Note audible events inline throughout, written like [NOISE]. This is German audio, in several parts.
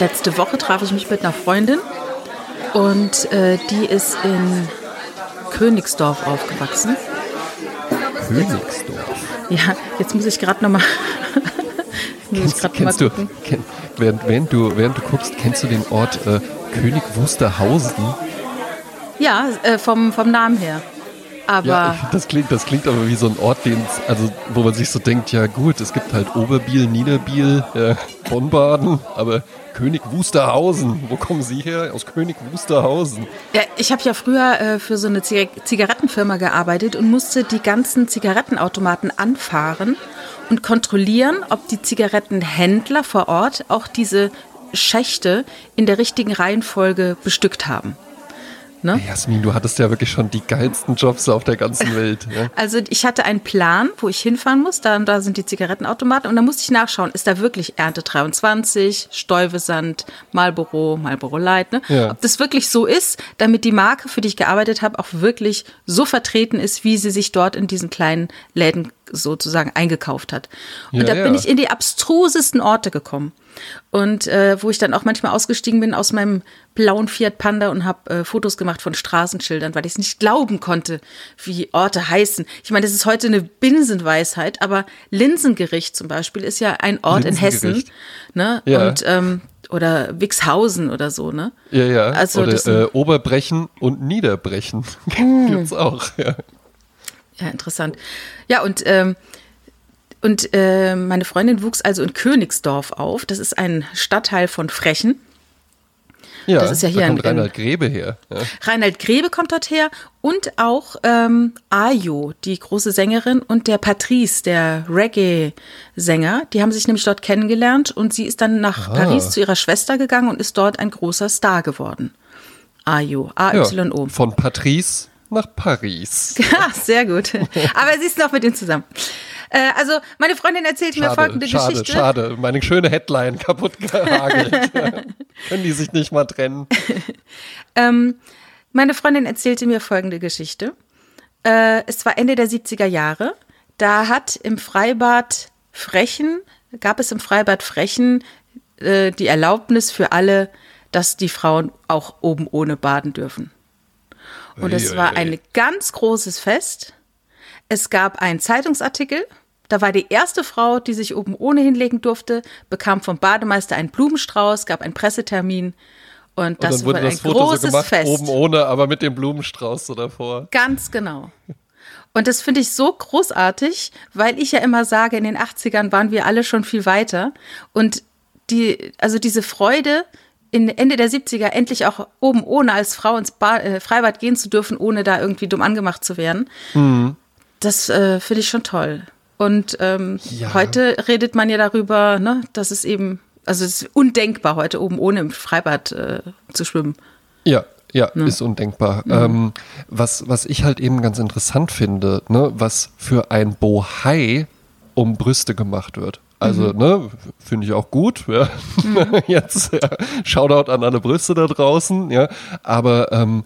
letzte Woche traf ich mich mit einer Freundin und äh, die ist in Königsdorf aufgewachsen. Königsdorf? Ja, jetzt muss ich gerade nochmal. kennst, [LAUGHS] kennst du, kenn, während, während, du, während du guckst, kennst du den Ort äh, König Wusterhausen? Ja, äh, vom, vom Namen her. Aber ja, das klingt, das klingt aber wie so ein Ort, den, also wo man sich so denkt, ja gut, es gibt halt Oberbiel, Niederbiel, ja, Bonn-Baden, aber König Wusterhausen, wo kommen Sie her? Aus König Wusterhausen. Ja, ich habe ja früher äh, für so eine Zigarettenfirma gearbeitet und musste die ganzen Zigarettenautomaten anfahren und kontrollieren, ob die Zigarettenhändler vor Ort auch diese Schächte in der richtigen Reihenfolge bestückt haben. Ne? Jasmin, du hattest ja wirklich schon die geilsten Jobs auf der ganzen Welt. Ja? [LAUGHS] Also ich hatte einen Plan, wo ich hinfahren muss. Da, da sind die Zigarettenautomaten und da musste ich nachschauen, ist da wirklich Ernte 23, Stuyvesant, Marlboro, Marlboro Light, ne? Ja. Ob das wirklich so ist, damit die Marke, für die ich gearbeitet habe, auch wirklich so vertreten ist, wie sie sich dort in diesen kleinen Läden sozusagen eingekauft hat. Und ja, da bin ich in die abstrusesten Orte gekommen. Und äh, wo ich dann auch manchmal ausgestiegen bin aus meinem blauen Fiat Panda und habe äh, Fotos gemacht von Straßenschildern, weil ich es nicht glauben konnte, wie Orte heißen. Ich meine, das ist heute eine Binsenweisheit, aber Linsengericht zum Beispiel ist ja ein Ort in Hessen. Ne? Ja. Und ähm, oder Wixhausen oder so, ne? Ja, ja. Also oder äh, Oberbrechen und Niederbrechen mm. [LAUGHS] gibt's auch, ja. Ja, interessant. Ja, und ähm, und äh, meine Freundin wuchs also in Königsdorf auf. Das ist ein Stadtteil von Frechen. Ja, das ist ja hier da kommt in, Reinhard Grebe her. Ja. Reinhard Grebe kommt dort her und auch ähm, Ayo, die große Sängerin, und der Patrice, der Reggae-Sänger. Die haben sich nämlich dort kennengelernt und sie ist dann nach ah. Paris zu ihrer Schwester gegangen und ist dort ein großer Star geworden. Ayo, A-Y-O. Ja, von Patrice nach Paris. [LAUGHS] Ja, sehr gut. Aber sie ist noch mit ihm zusammen. Äh, also, meine Freundin erzählt schade, mir folgende schade, Geschichte. Schade, schade. Meine schöne Headline kaputt gehagelt. [LAUGHS] Können die sich nicht mal trennen? [LAUGHS] ähm, meine Freundin erzählte mir folgende Geschichte. Äh, es war Ende der 70er Jahre. Da hat im Freibad Frechen, gab es im Freibad Frechen äh, die Erlaubnis für alle, dass die Frauen auch oben ohne baden dürfen. Und es war ein ganz großes Fest. Es gab einen Zeitungsartikel da war die erste Frau, die sich oben ohne hinlegen durfte, bekam vom Bademeister einen Blumenstrauß, gab einen Pressetermin und das und wurde, wurde ein Foto großes so gemacht, Fest. Oben ohne, aber mit dem Blumenstrauß so davor. Ganz genau. Und das finde ich so großartig, weil ich ja immer sage, in den 80ern waren wir alle schon viel weiter. Und die, also diese Freude, in Ende der 70er endlich auch oben ohne als Frau ins Bar, äh, Freibad gehen zu dürfen, ohne da irgendwie dumm angemacht zu werden, mhm. das äh, finde ich schon toll. Und ähm, ja. heute redet man ja darüber, ne, dass es eben, also es ist undenkbar, heute oben ohne im Freibad äh, zu schwimmen. Ja, ja, ne? ist undenkbar. Mhm. Ähm, was, was ich halt eben ganz interessant finde, ne, was für ein Bohai um Brüste gemacht wird. Also, mhm. ne, finde ich auch gut. Ja. Mhm. [LAUGHS] Jetzt, ja, Shoutout an alle Brüste da draußen, ja. Aber ähm,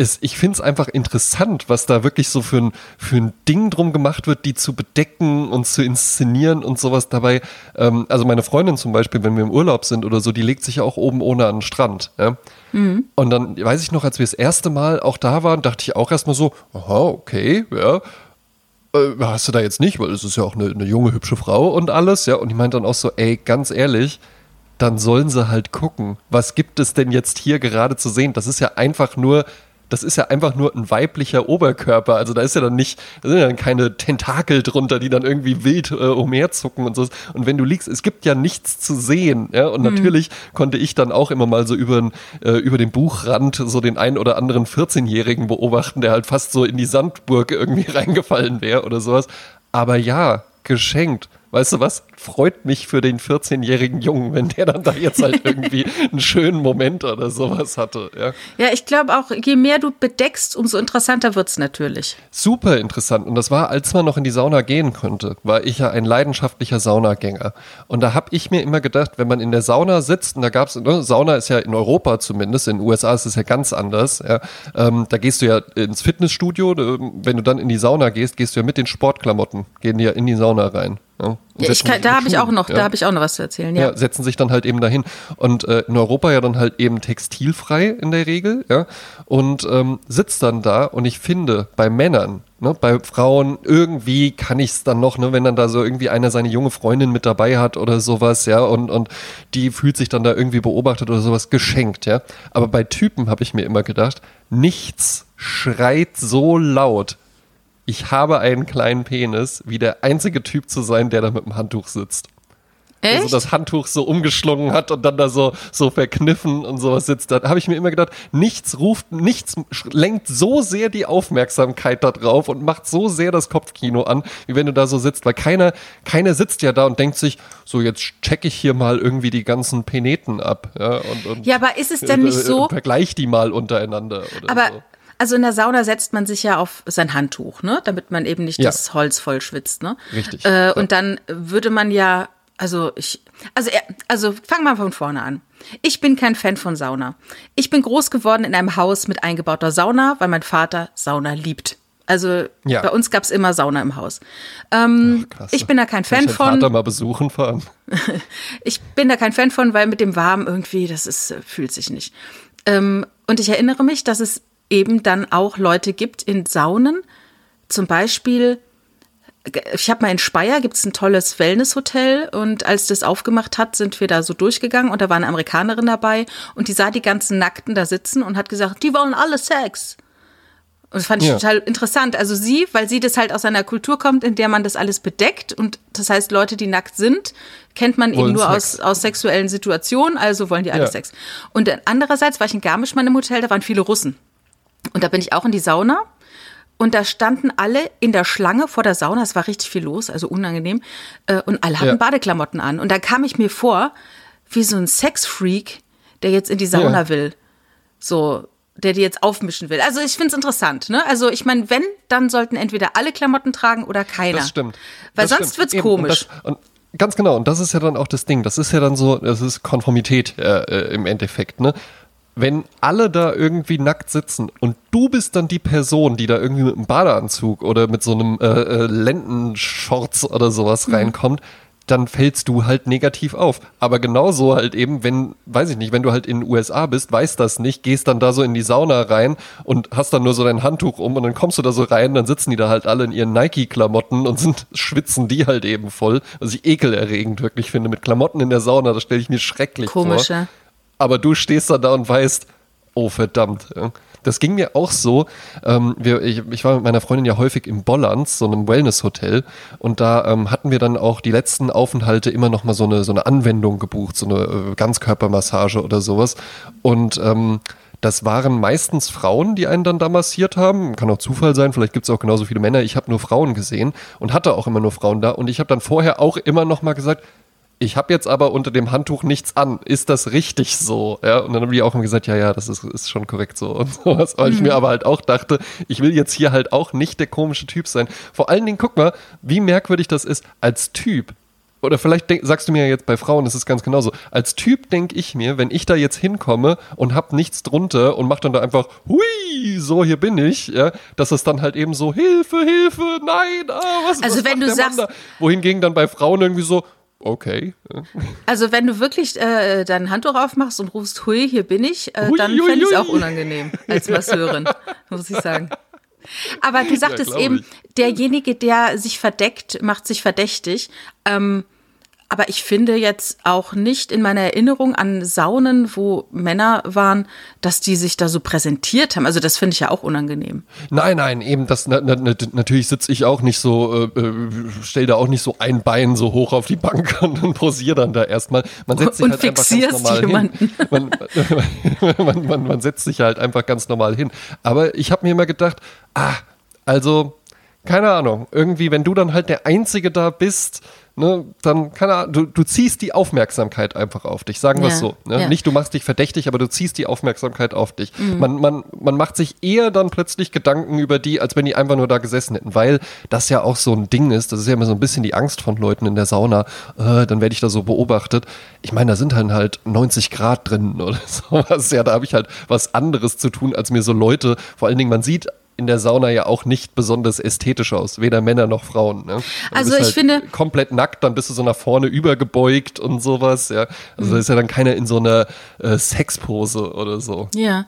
es, ich finde es einfach interessant, was da wirklich so für ein, für ein Ding drum gemacht wird, die zu bedecken und zu inszenieren und sowas dabei. Ähm, also meine Freundin zum Beispiel, wenn wir im Urlaub sind oder so, die legt sich ja auch oben ohne an den Strand. Ja? Mhm. Und dann weiß ich noch, als wir das erste Mal auch da waren, dachte ich auch erstmal so, aha, okay, ja. Äh, hast du da jetzt nicht, weil es ist ja auch eine, eine junge, hübsche Frau und alles, ja. Und die meint dann auch so, ey, ganz ehrlich, dann sollen sie halt gucken, was gibt es denn jetzt hier gerade zu sehen? Das ist ja einfach nur das ist ja einfach nur ein weiblicher Oberkörper. Also da ist ja dann nicht, da sind ja dann keine Tentakel drunter, die dann irgendwie wild äh, umherzucken und so. Und wenn du liegst, es gibt ja nichts zu sehen. Ja? Und mhm. natürlich konnte ich dann auch immer mal so über, äh, über den Buchrand so den einen oder anderen 14-Jährigen beobachten, der halt fast so in die Sandburg irgendwie [LAUGHS] reingefallen wäre oder sowas. Aber ja, geschenkt. Weißt du was? Freut mich für den 14-jährigen Jungen, wenn der dann da jetzt halt [LAUGHS] irgendwie einen schönen Moment oder sowas hatte. Ja, ja ich glaube auch, je mehr du bedeckst, umso interessanter wird es natürlich. Super interessant. Und das war, als man noch in die Sauna gehen konnte, war ich ja ein leidenschaftlicher Saunagänger. Und da habe ich mir immer gedacht, wenn man in der Sauna sitzt, und da gab es, ne, Sauna ist ja in Europa zumindest, in den USA ist es ja ganz anders. Ja, ähm, da gehst du ja ins Fitnessstudio, ähm, wenn du dann in die Sauna gehst, gehst du ja mit den Sportklamotten, gehen die ja in die Sauna rein. Ja, ich kann, da habe ich auch noch, ja. da habe ich auch noch was zu erzählen. Ja. ja, setzen sich dann halt eben dahin und äh, in Europa ja dann halt eben textilfrei in der Regel, ja, und ähm, sitzt dann da und ich finde bei Männern, ne, bei Frauen irgendwie kann ich es dann noch, ne, wenn dann da so irgendwie einer seine junge Freundin mit dabei hat oder sowas, ja, und und die fühlt sich dann da irgendwie beobachtet oder sowas geschenkt, ja. Aber bei Typen habe ich mir immer gedacht, nichts schreit so laut ich habe einen kleinen Penis, wie der einzige Typ zu sein, der da mit dem Handtuch sitzt. Echt? Der so das Handtuch so umgeschlungen hat und dann da so, so verkniffen und sowas sitzt. Da habe ich mir immer gedacht, nichts ruft, nichts lenkt so sehr die Aufmerksamkeit da drauf und macht so sehr das Kopfkino an, wie wenn du da so sitzt. Weil keiner, keiner sitzt ja da und denkt sich, so jetzt checke ich hier mal irgendwie die ganzen Peneten ab. Ja, und, und ja aber ist es denn nicht so? Vergleich die mal untereinander. aber so. Also in der Sauna setzt man sich ja auf sein Handtuch, ne, damit man eben nicht ja. das Holz voll schwitzt, ne? Richtig. Äh, ja. Und dann würde man ja, also ich, also also fang mal von vorne an. Ich bin kein Fan von Sauna. Ich bin groß geworden in einem Haus mit eingebauter Sauna, weil mein Vater Sauna liebt. Also ja. bei uns gab es immer Sauna im Haus. Ähm, Ach, ich bin da kein Fan ich von. Vater mal besuchen fahren. [LAUGHS] ich bin da kein Fan von, weil mit dem Warm irgendwie, das ist, fühlt sich nicht. Ähm, und ich erinnere mich, dass es eben dann auch Leute gibt in Saunen. Zum Beispiel, ich habe mal in Speyer, gibt es ein tolles Wellnesshotel und als das aufgemacht hat, sind wir da so durchgegangen und da war eine Amerikanerin dabei und die sah die ganzen Nackten da sitzen und hat gesagt, die wollen alle Sex. Und das fand ich ja. total interessant. Also sie, weil sie das halt aus einer Kultur kommt, in der man das alles bedeckt und das heißt, Leute, die nackt sind, kennt man wollen eben nur aus, aus sexuellen Situationen, also wollen die alle ja. Sex. Und andererseits war ich in Garmisch mal im Hotel, da waren viele Russen. Und da bin ich auch in die Sauna. Und da standen alle in der Schlange vor der Sauna. Es war richtig viel los, also unangenehm. Äh, und alle hatten ja. Badeklamotten an. Und da kam ich mir vor, wie so ein Sexfreak, der jetzt in die Sauna ja. will. So, der die jetzt aufmischen will. Also ich finde es interessant. Ne? Also ich meine, wenn, dann sollten entweder alle Klamotten tragen oder keiner. Das stimmt. Weil das sonst wird es komisch. Und, das, und ganz genau, und das ist ja dann auch das Ding. Das ist ja dann so, das ist Konformität äh, äh im Endeffekt. Ne? Wenn alle da irgendwie nackt sitzen und du bist dann die Person, die da irgendwie mit einem Badeanzug oder mit so einem äh, äh, Lendenshorts oder sowas mhm. reinkommt, dann fällst du halt negativ auf. Aber genauso halt eben, wenn, weiß ich nicht, wenn du halt in den USA bist, weißt das nicht, gehst dann da so in die Sauna rein und hast dann nur so dein Handtuch um und dann kommst du da so rein, dann sitzen die da halt alle in ihren Nike-Klamotten und sind, [LAUGHS] schwitzen die halt eben voll. Was ich ekelerregend wirklich finde. Mit Klamotten in der Sauna, das stelle ich mir schrecklich Komisch, vor. Ja aber du stehst dann da und weißt, oh verdammt. Das ging mir auch so. Ähm, wir, ich, ich, war mit meiner Freundin ja häufig im Bollands, so einem Wellness-Hotel, und da ähm, hatten wir dann auch die letzten Aufenthalte immer noch mal so eine, so eine Anwendung gebucht, so eine äh, Ganzkörpermassage oder sowas. Und ähm, das waren meistens Frauen, die einen dann da massiert haben. Kann auch Zufall sein, vielleicht gibt es auch genauso viele Männer. Ich habe nur Frauen gesehen und hatte auch immer nur Frauen da. Und ich habe dann vorher auch immer noch mal gesagt, ich habe jetzt aber unter dem Handtuch nichts an. Ist das richtig so? Ja, und dann haben die auch immer gesagt, ja, ja, das ist, ist schon korrekt so [LAUGHS] und sowas. Weil mhm. ich mir aber halt auch dachte, ich will jetzt hier halt auch nicht der komische Typ sein. Vor allen Dingen, guck mal, wie merkwürdig das ist als Typ. Oder vielleicht denk, sagst du mir ja jetzt bei Frauen, das ist ganz genauso. Als Typ denke ich mir, wenn ich da jetzt hinkomme und hab nichts drunter und mach dann da einfach, hui, so hier bin ich, ja, dass es dann halt eben so, Hilfe, Hilfe, nein, ah, was Also was wenn du sagst, wohingegen dann bei Frauen irgendwie so, okay. Also wenn du wirklich äh, dein Handtuch aufmachst und rufst, hui, hier bin ich, äh, hui, dann fände ich es auch unangenehm als [LAUGHS] Masseurin, muss ich sagen. Aber du sagtest ja, eben, derjenige, der sich verdeckt, macht sich verdächtig. Ähm, aber ich finde jetzt auch nicht in meiner Erinnerung an Saunen, wo Männer waren, dass die sich da so präsentiert haben. Also das finde ich ja auch unangenehm. Nein, nein, eben das na, na, natürlich sitze ich auch nicht so, äh, äh stell da auch nicht so ein Bein so hoch auf die Bank [LAUGHS] und, und posiere dann da erstmal. Man setzt sich und halt einfach ganz normal jemanden. hin. [LAUGHS] Man, [LAUGHS] man, man, man setzt sich halt einfach ganz normal hin. Aber ich habe mir immer gedacht, ah, also keine Ahnung, irgendwie, wenn du dann halt der Einzige da bist, ne, dann, keine Ahnung, du, du ziehst die Aufmerksamkeit einfach auf dich, sagen wir es so. Ne? Ja. Nicht du machst dich verdächtig, aber du ziehst die Aufmerksamkeit auf dich. Mhm. Man, man, man macht sich eher dann plötzlich Gedanken über die, als wenn die einfach nur da gesessen hätten, weil das ja auch so ein Ding ist, das ist ja immer so ein bisschen die Angst von Leuten in der Sauna, äh, dann werde ich da so beobachtet. Ich meine, da sind dann halt 90 Grad drin [LAUGHS] oder sowas, ja, da habe ich halt was anderes zu tun, als mir so Leute, vor allen Dingen, man sieht in der Sauna ja auch nicht besonders ästhetisch aus, weder Männer noch Frauen. Ne? Also ich halt finde komplett nackt, dann bist du so nach vorne übergebeugt und sowas. Ja, also mhm. da ist ja dann keiner in so einer äh, Sexpose oder so. Ja,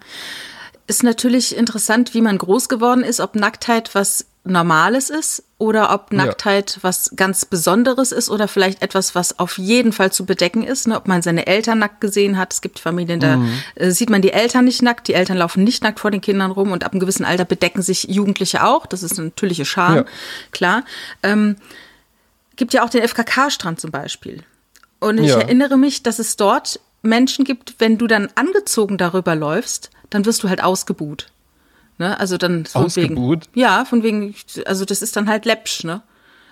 ist natürlich interessant, wie man groß geworden ist, ob Nacktheit was Normales ist oder ob Nacktheit ja. was ganz Besonderes ist oder vielleicht etwas, was auf jeden Fall zu bedecken ist. Ne? Ob man seine Eltern nackt gesehen hat. Es gibt Familien, da mhm. äh, sieht man die Eltern nicht nackt. Die Eltern laufen nicht nackt vor den Kindern rum und ab einem gewissen Alter bedecken sich Jugendliche auch. Das ist eine natürliche Scham, ja. klar. Ähm, gibt ja auch den FKK-Strand zum Beispiel. Und ich ja. erinnere mich, dass es dort Menschen gibt, wenn du dann angezogen darüber läufst, dann wirst du halt ausgebuht. Ne? Also dann von Ausgebuht? wegen. Ja, von wegen, also das ist dann halt läppsch, ne?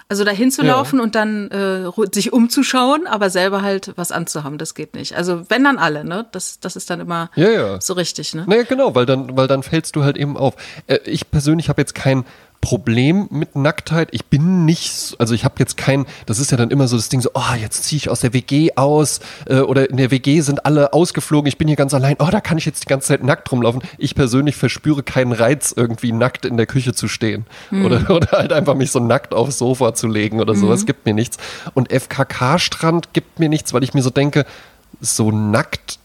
Also da hinzulaufen ja. und dann äh, sich umzuschauen, aber selber halt was anzuhaben, das geht nicht. Also wenn dann alle, ne? Das, das ist dann immer ja, ja. so richtig, ne? Naja, genau, weil dann, weil dann fällst du halt eben auf. Äh, ich persönlich habe jetzt kein Problem mit Nacktheit. Ich bin nicht, also ich habe jetzt kein, das ist ja dann immer so das Ding so, oh, jetzt ziehe ich aus der WG aus äh, oder in der WG sind alle ausgeflogen, ich bin hier ganz allein, oh, da kann ich jetzt die ganze Zeit nackt rumlaufen. Ich persönlich verspüre keinen Reiz, irgendwie nackt in der Küche zu stehen mhm. oder, [LAUGHS] oder halt einfach mich so nackt aufs Sofa zu legen oder sowas, mhm. gibt mir nichts. Und FKK-Strand gibt mir nichts, weil ich mir so denke, so nackt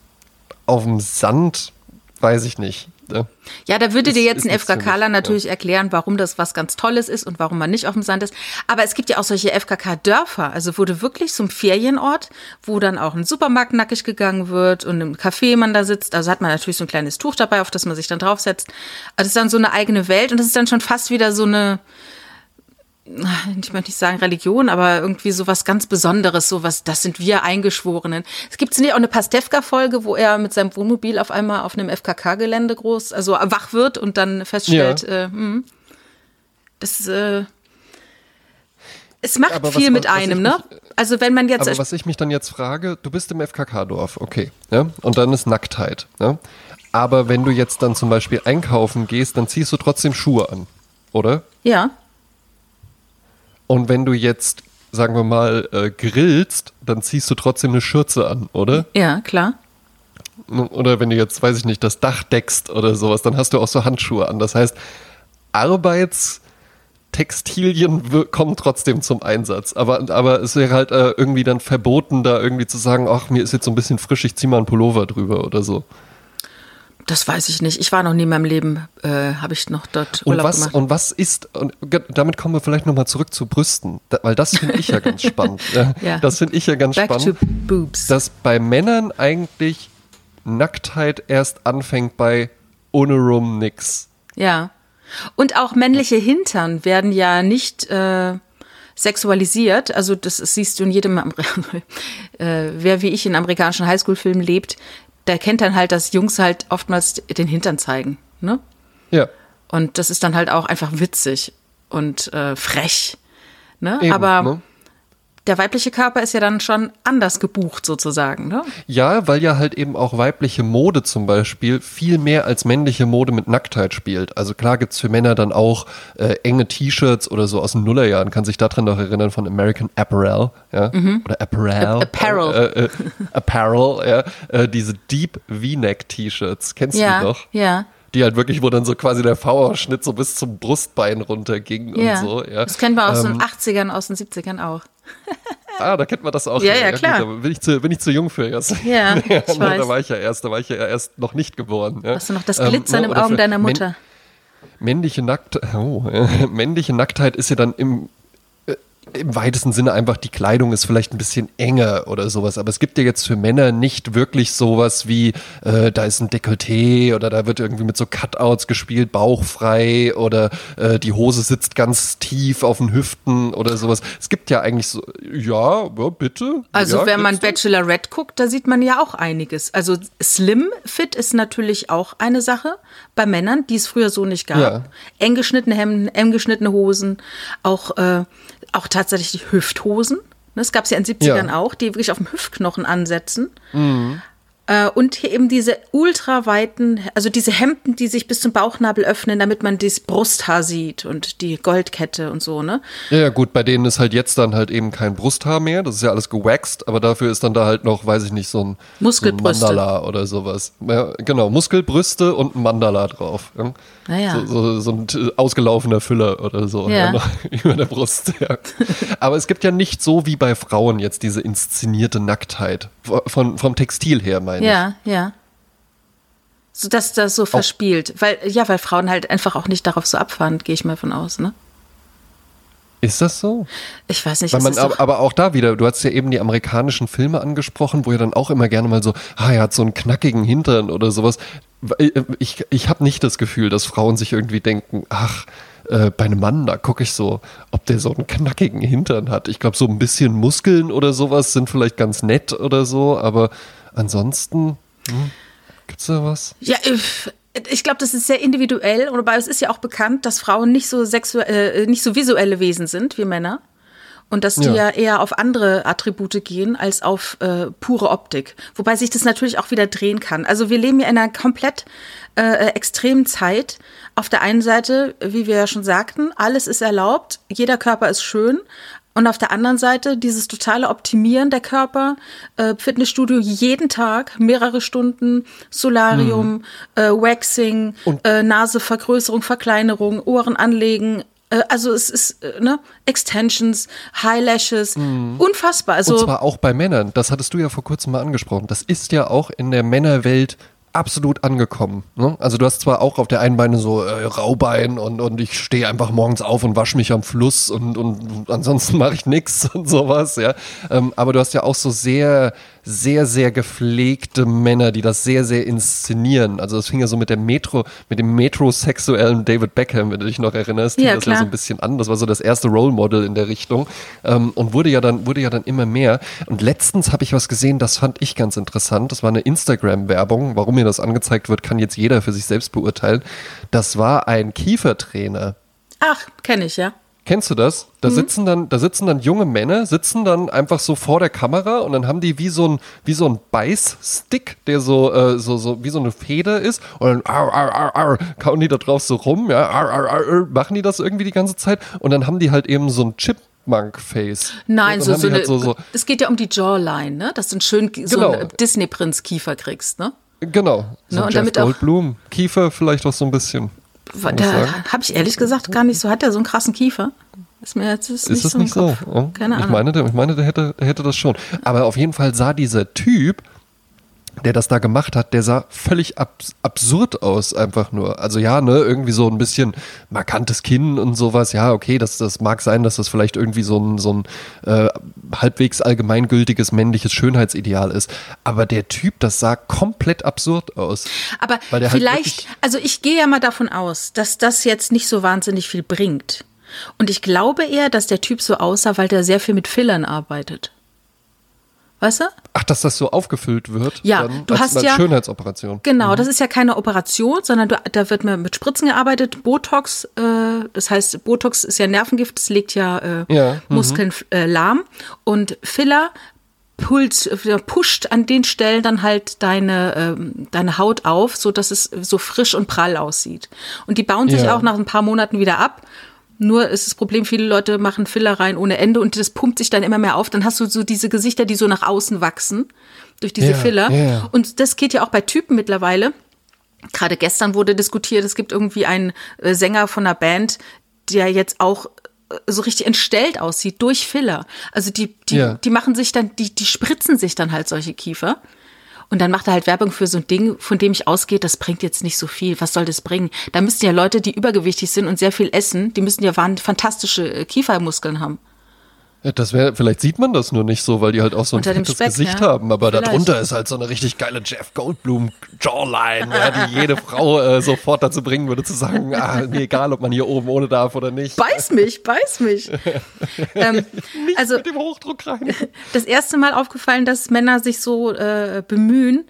auf dem Sand, weiß ich nicht. Ne? Ja, da würde ist, dir jetzt ein FKKler natürlich ja. erklären, warum das was ganz Tolles ist und warum man nicht auf dem Sand ist. Aber es gibt ja auch solche FKK-Dörfer, also wurde wirklich so ein Ferienort, wo dann auch ein Supermarkt nackig gegangen wird und im Café man da sitzt. Also hat man natürlich so ein kleines Tuch dabei, auf das man sich dann draufsetzt. Also das ist dann so eine eigene Welt und das ist dann schon fast wieder so eine, ich möchte nicht sagen Religion, aber irgendwie so was ganz Besonderes, so was, das sind wir Eingeschworenen. Es gibt nicht auch eine Pastewka-Folge, wo er mit seinem Wohnmobil auf einmal auf einem FKK-Gelände groß, also wach wird und dann feststellt, ja. äh, hm, das, äh, es macht aber viel was, mit einem, ne? Also wenn man jetzt. Aber was ich mich dann jetzt frage, du bist im FKK-Dorf, okay, ja? Und dann ist Nacktheit, ja? Aber wenn du jetzt dann zum Beispiel einkaufen gehst, dann ziehst du trotzdem Schuhe an, oder? Ja. Und wenn du jetzt, sagen wir mal, äh, grillst, dann ziehst du trotzdem eine Schürze an, oder? Ja, klar. Oder wenn du jetzt, weiß ich nicht, das Dach deckst oder sowas, dann hast du auch so Handschuhe an. Das heißt, Arbeitstextilien kommen trotzdem zum Einsatz. Aber, aber es wäre halt äh, irgendwie dann verboten, da irgendwie zu sagen, ach, mir ist jetzt so ein bisschen frisch, ich zieh mal einen Pullover drüber oder so. Das weiß ich nicht. Ich war noch nie in meinem Leben, äh, habe ich noch dort Urlaub und was, gemacht. Und was ist, und damit kommen wir vielleicht nochmal zurück zu Brüsten, da, weil das finde ich ja ganz [LAUGHS] spannend. ja. Das finde ich ja ganz Back spannend. To boobs. Dass bei Männern eigentlich Nacktheit erst anfängt bei ohne Rum nix. Ja. Und auch männliche Hintern werden ja nicht äh, sexualisiert. Also das siehst du in jedem, [LAUGHS] äh, wer wie ich in amerikanischen Highschool-Filmen lebt, der kennt dann halt, dass Jungs halt oftmals den Hintern zeigen. Ne? Ja. Und das ist dann halt auch einfach witzig und äh, frech. Ne? Eben, Aber ne? Der weibliche Körper ist ja dann schon anders gebucht sozusagen, ne? Ja, weil ja halt eben auch weibliche Mode zum Beispiel viel mehr als männliche Mode mit Nacktheit spielt. Also klar gibt's für Männer dann auch äh, enge T-Shirts oder so aus den Nullerjahren, kann sich daran noch erinnern von American Apparel, ja, mhm. oder Apparel. A Apparel. Äh, äh, Apparel, ja, äh, diese Deep V-Neck T-Shirts, kennst ja, du noch? Ja die halt wirklich, wo dann so quasi der V-Ausschnitt so bis zum Brustbein runterging ja. und so. Ja. Das kennen wir aus ähm, den 80ern, aus den 70ern auch. [LAUGHS] ah, da kennt man das auch. Ja, ja, klar. Gut, bin, ich zu, bin ich zu jung für jetzt. Ja, [LAUGHS] ja ich weiß. Da war ich ja erst, da war ich ja erst noch nicht geboren. Ja. Hast du noch das Glitzern ähm, im Augen deiner Mutter? männliche, Nackt, oh, äh, [LAUGHS] männliche Nacktheit ist ja dann im im weitesten Sinne einfach die Kleidung ist vielleicht ein bisschen enger oder sowas. Aber es gibt ja jetzt für Männer nicht wirklich sowas wie, äh, da ist ein Dekolleté oder da wird irgendwie mit so Cutouts gespielt, bauchfrei oder äh, die Hose sitzt ganz tief auf den Hüften oder sowas. Es gibt ja eigentlich so, ja, ja bitte. Also ja, wenn man Bachelorette guckt, da sieht man ja auch einiges. Also Slim Fit ist natürlich auch eine Sache bei Männern, die es früher so nicht gab. Ja. Eng geschnittene Hemden, eng geschnittene Hosen, auch äh, auch tatsächlich die Hüfthosen. Das gab es ja in den 70ern ja. auch, die wirklich auf dem Hüftknochen ansetzen. Mhm. Äh, und eben diese ultraweiten, also diese Hemden, die sich bis zum Bauchnabel öffnen, damit man das Brusthaar sieht und die Goldkette und so, ne? Ja, ja, gut, bei denen ist halt jetzt dann halt eben kein Brusthaar mehr, das ist ja alles gewaxt, aber dafür ist dann da halt noch, weiß ich nicht, so ein, Muskelbrüste. So ein Mandala oder sowas. Ja, genau, Muskelbrüste und ein Mandala drauf. Ja? Naja. So, so, so ein ausgelaufener Füller oder so Ja. ja. [LAUGHS] über der Brust. Ja. aber es gibt ja nicht so wie bei Frauen jetzt diese inszenierte Nacktheit. Von, vom Textil her, meine ich. Ja, ja. So, dass das so verspielt. Weil, ja, weil Frauen halt einfach auch nicht darauf so abfahren, gehe ich mal von aus, ne? Ist das so? Ich weiß nicht, man, ist aber, doch, aber auch da wieder, du hast ja eben die amerikanischen Filme angesprochen, wo ja dann auch immer gerne mal so, ah, er hat so einen knackigen Hintern oder sowas. Ich, ich habe nicht das Gefühl, dass Frauen sich irgendwie denken, ach, äh, bei einem Mann, da gucke ich so, ob der so einen knackigen Hintern hat. Ich glaube, so ein bisschen Muskeln oder sowas sind vielleicht ganz nett oder so, aber ansonsten, hm, gibt's da was? Ja, ich- ich glaube, das ist sehr individuell, aber es ist ja auch bekannt, dass Frauen nicht so sexuell, äh, nicht so visuelle Wesen sind wie Männer. Und dass die ja. Ja. eher auf andere Attribute gehen als auf äh, pure Optik. Wobei sich das natürlich auch wieder drehen kann. Also wir leben ja in einer komplett äh, extremen Zeit. Auf der einen Seite, wie wir ja schon sagten, alles ist erlaubt, jeder Körper ist schön. Und auf der anderen Seite dieses totale Optimieren der Körper, äh, Fitnessstudio jeden Tag, mehrere Stunden, Solarium, äh, Waxing, äh, Nasevergrößerung, Verkleinerung, Ohren anlegen. Äh, also es ist, äh, ne, Extensions, Highlashes, unfassbar. Also Und zwar auch bei Männern. Das hattest du ja vor kurzem mal angesprochen. Das ist ja auch in der Männerwelt absolut angekommen. Ne? Also du hast zwar auch auf der einen Beine so äh, Raubein und, und ich stehe einfach morgens auf und wasche mich am Fluss und, und ansonsten [LAUGHS] mache ich nichts und sowas, ja. Ähm, aber du hast ja auch so sehr, sehr, sehr gepflegte Männer, die das sehr, sehr inszenieren. Also das fing ja so mit der Metro, mit dem metrosexuellen David Beckham, wenn du dich noch erinnerst, Ja, das ja klar. so ein bisschen an. Das war so das erste Role Model in der Richtung ähm, und wurde ja dann wurde ja dann immer mehr. Und letztens habe ich was gesehen, das fand ich ganz interessant. Das war eine Instagram-Werbung. Warum mir das angezeigt wird, kann jetzt jeder für sich selbst beurteilen. Das war ein Kiefertrainer. ach, kenne ich ja. Kennst du das? Da sitzen dann, da sitzen dann junge Männer, sitzen dann einfach so vor der Kamera und dann haben die wie so ein, wie so ein Beißstick, der so, äh, so, so, wie so eine Feder ist und dann ar, ar, ar, ar, kauen die da drauf so rum, ja, ar, ar, ar, ar, machen die das irgendwie die ganze Zeit und dann haben die halt eben so ein Chipmunk-Face. Nein, so, so, halt so, so es geht ja um die Jawline, ne? Dass du einen schönen so Genau. einen Disney-Prinz-Kiefer kriegst, ne? Genau. So Ne, und Jeff damit Goldblum, Kiefer vielleicht auch so ein bisschen. Da habe ich ehrlich gesagt gar nicht so. Hat der so einen krassen Kiefer? Ist mir jetzt ist Ist das so nicht so? Kopf. Ja? Keine ich Ahnung. meine, ich meine, der hätte, der hätte das schon. Aber auf jeden Fall sah dieser Typ, der das da gemacht hat, der sah völlig abs absurd aus, einfach nur. Also ja, ne, irgendwie so ein bisschen markantes Kinn und sowas. Ja, okay, das, das mag sein, dass das vielleicht irgendwie so ein, so ein äh, halbwegs allgemeingültiges männliches Schönheitsideal ist. Aber der Typ, das sah komplett absurd aus. Aber halt vielleicht, wirklich- also ich gehe ja mal davon aus, dass das jetzt nicht so wahnsinnig viel bringt. Und ich glaube eher, dass der Typ so aussah, weil der sehr viel mit Fillern arbeitet. Weißt du? Ach, dass das so aufgefüllt wird? Ja, dann du hast ja- Schönheitsoperation. Genau, das ist ja keine Operation, sondern du, da wird mehr mit Spritzen gearbeitet. Botox, äh, das heißt, Botox ist ja Nervengift, das legt ja, äh, Ja, mhm. Muskeln äh, lahm. Und Filler pult, äh, pusht an den Stellen dann halt deine, ähm, deine Haut auf, so dass es so frisch und prall aussieht. Und die bauen sich Ja. auch nach ein paar Monaten wieder ab. Nur ist das Problem, viele Leute machen Filler rein ohne Ende und das pumpt sich dann immer mehr auf. Dann hast du so diese Gesichter, die so nach außen wachsen durch diese Ja, Filler. ja. Und das geht ja auch bei Typen mittlerweile. Gerade gestern wurde diskutiert, es gibt irgendwie einen äh, Sänger von einer Band, der jetzt auch äh, so richtig entstellt aussieht durch Filler. Also die, die, Ja. die machen sich dann, die, die spritzen sich dann halt solche Kiefer. Und dann macht er halt Werbung für so ein Ding, von dem ich ausgehe, das bringt jetzt nicht so viel. Was soll das bringen? Da müssten ja Leute, die übergewichtig sind und sehr viel essen, die müssen ja fantastische äh, Kiefermuskeln haben. Ja, das wäre, vielleicht sieht man das nur nicht so, weil die halt auch so ein fettes Gesicht ja. haben, aber Vielleicht. darunter ist halt so eine richtig geile Jeff Goldblum Jawline, ja, die jede Frau äh, sofort dazu bringen würde zu sagen, ah, mir egal, ob man hier oben ohne darf oder nicht. Beiß mich, beiß mich. [LAUGHS] ähm, Nicht also mit dem Hochdruck rein. [LAUGHS] das erste Mal aufgefallen, dass Männer sich so äh, bemühen,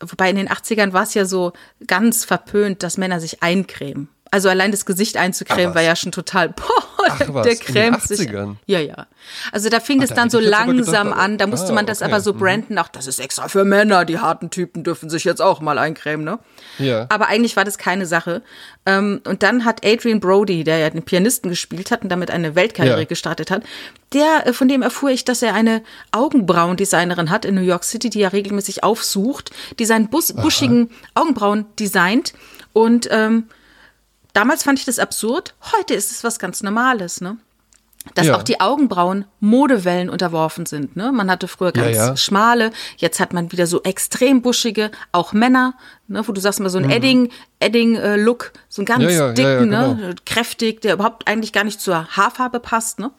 wobei in den 80ern war es ja so ganz verpönt, dass Männer sich eincremen. Also allein das Gesicht einzucremen war ja schon total, [LAUGHS] boah, Ach, der cremt sich. Ja, ja. Also da fing Ach, es dann so langsam gedacht, an. Da musste ah, man das okay. aber so mhm. branden. Auch das ist extra für Männer. Die harten Typen dürfen sich jetzt auch mal eincremen, ne? Ja. Aber eigentlich war das keine Sache. Ähm, und dann hat Adrian Brody, der ja den Pianisten gespielt hat und damit eine Weltkarriere ja. gestartet hat, der, äh, von dem erfuhr ich, dass er eine Augenbrauendesignerin hat in New York City, die er regelmäßig aufsucht, die seinen bus buschigen Augenbrauen designt. Und ähm, damals fand ich das absurd. Heute ist es was ganz Normales, ne? dass ja. auch die Augenbrauen Modewellen unterworfen sind. Ne? Man hatte früher ganz ja, ja. schmale, jetzt hat man wieder so extrem buschige, auch Männer, ne? wo du sagst mal so ein mhm. Edding, Edding-Look, äh, so ein ganz dicken, ne? Genau. kräftig, der überhaupt eigentlich gar nicht zur Haarfarbe passt. Ne?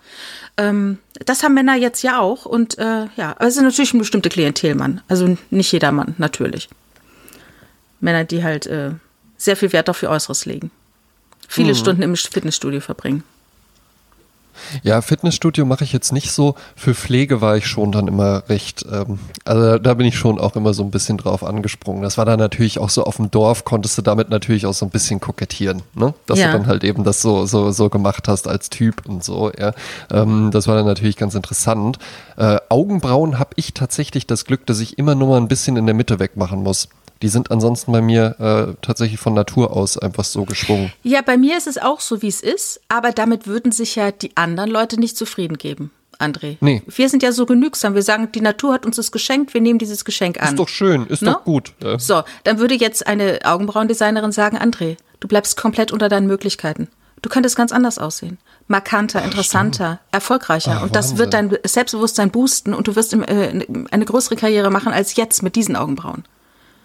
Ähm, das haben Männer jetzt ja auch und äh, ja, aber es ist natürlich ein bestimmter Klientelmann, also nicht jeder Mann, natürlich. Männer, die halt äh, sehr viel Wert auf ihr Äußeres legen, viele mhm. Stunden im Fitnessstudio verbringen. Ja, Fitnessstudio mache ich jetzt nicht so. Für Pflege war ich schon dann immer recht, ähm, also da bin ich schon auch immer so ein bisschen drauf angesprungen. Das war dann natürlich auch so auf dem Dorf, konntest du damit natürlich auch so ein bisschen kokettieren, ne? Dass ja. du dann halt eben das so, so, so gemacht hast als Typ und so, ja. Ähm, das war dann natürlich ganz interessant. Äh, Augenbrauen habe ich tatsächlich das Glück, dass ich immer nur mal ein bisschen in der Mitte wegmachen muss. Die sind ansonsten bei mir äh, tatsächlich von Natur aus einfach so geschwungen. Ja, bei mir ist es auch so, wie es ist, aber damit würden sich ja die anderen Leute nicht zufrieden geben. André. Nee. Wir sind ja so genügsam. Wir sagen, die Natur hat uns das geschenkt, wir nehmen dieses Geschenk an. Ist doch schön, ist no? doch gut. Ja. So, dann würde jetzt eine Augenbrauendesignerin sagen, André, du bleibst komplett unter deinen Möglichkeiten. Du könntest ganz anders aussehen. Markanter, Ach, interessanter, stimmt. erfolgreicher. Ach, und das Wahnsinn. wird dein Selbstbewusstsein boosten und du wirst äh, eine größere Karriere machen als jetzt mit diesen Augenbrauen.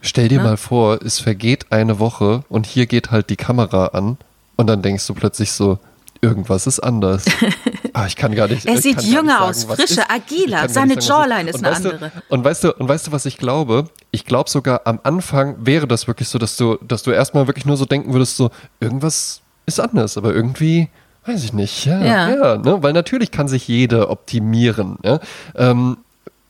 Stell dir ja? mal vor, es vergeht eine Woche und hier geht halt die Kamera an und dann denkst du plötzlich so, irgendwas ist anders. [LAUGHS] Ah, ich kann gar nicht. Er sieht jünger aus, frischer, agiler. Seine Jawline ist eine andere. Du, und weißt du, und weißt du, was ich glaube? Ich glaube sogar am Anfang wäre das wirklich so, dass du, dass du erstmal wirklich nur so denken würdest, so, irgendwas ist anders, aber irgendwie, weiß ich nicht. Ja, ja. ja ne? Weil natürlich kann sich jeder optimieren. Ja? Ähm,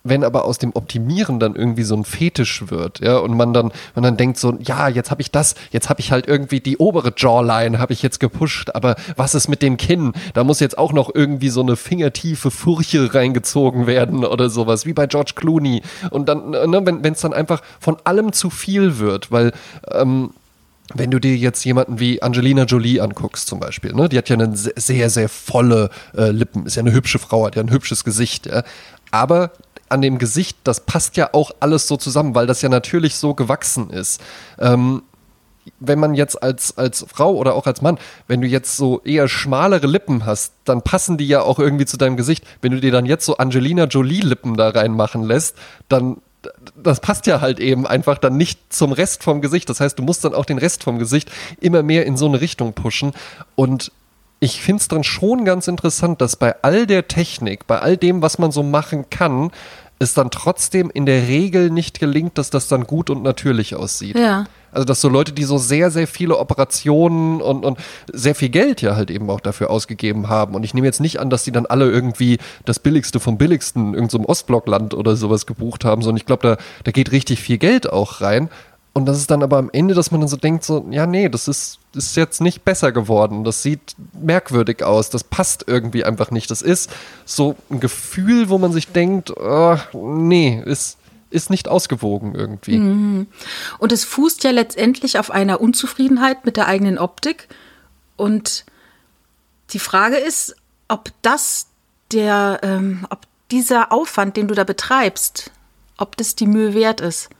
wenn aber aus dem Optimieren dann irgendwie so ein Fetisch wird, ja, und man dann, man dann denkt so, ja, jetzt habe ich das, jetzt habe ich halt irgendwie die obere Jawline habe ich jetzt gepusht, aber was ist mit dem Kinn? Da muss jetzt auch noch irgendwie so eine fingertiefe Furche reingezogen werden oder sowas, wie bei George Clooney. Und dann, ne, wenn es dann einfach von allem zu viel wird, weil ähm, wenn du dir jetzt jemanden wie Angelina Jolie anguckst zum Beispiel, ne, die hat ja eine sehr, sehr volle äh, Lippen, ist ja eine hübsche Frau, hat ja ein hübsches Gesicht, ja. aber an dem Gesicht, das passt ja auch alles so zusammen, weil das ja natürlich so gewachsen ist. Ähm, wenn man jetzt als, als Frau oder auch als Mann, wenn du jetzt so eher schmalere Lippen hast, dann passen die ja auch irgendwie zu deinem Gesicht. Wenn du dir dann jetzt so Angelina Jolie-Lippen da reinmachen lässt, dann das passt ja halt eben einfach dann nicht zum Rest vom Gesicht. Das heißt, du musst dann auch den Rest vom Gesicht immer mehr in so eine Richtung pushen. Und ich finde es dann schon ganz interessant, dass bei all der Technik, bei all dem, was man so machen kann, es dann trotzdem in der Regel nicht gelingt, dass das dann gut und natürlich aussieht. Ja. Also, dass so Leute, die so sehr, sehr viele Operationen und, und sehr viel Geld ja halt eben auch dafür ausgegeben haben. Und ich nehme jetzt nicht an, dass die dann alle irgendwie das Billigste vom Billigsten in irgendeinem so Ostblockland oder sowas gebucht haben, sondern ich glaube, da, da geht richtig viel Geld auch rein. Und das ist dann aber am Ende, dass man dann so denkt, so, ja, nee, das ist, ist jetzt nicht besser geworden. Das sieht merkwürdig aus. Das passt irgendwie einfach nicht. Das ist so ein Gefühl, wo man sich denkt, oh, nee, ist, ist nicht ausgewogen irgendwie. Mhm. Und es fußt ja letztendlich auf einer Unzufriedenheit mit der eigenen Optik. Und die Frage ist, ob das der, ähm, ob dieser Aufwand, den du da betreibst, ob das die Mühe wert ist.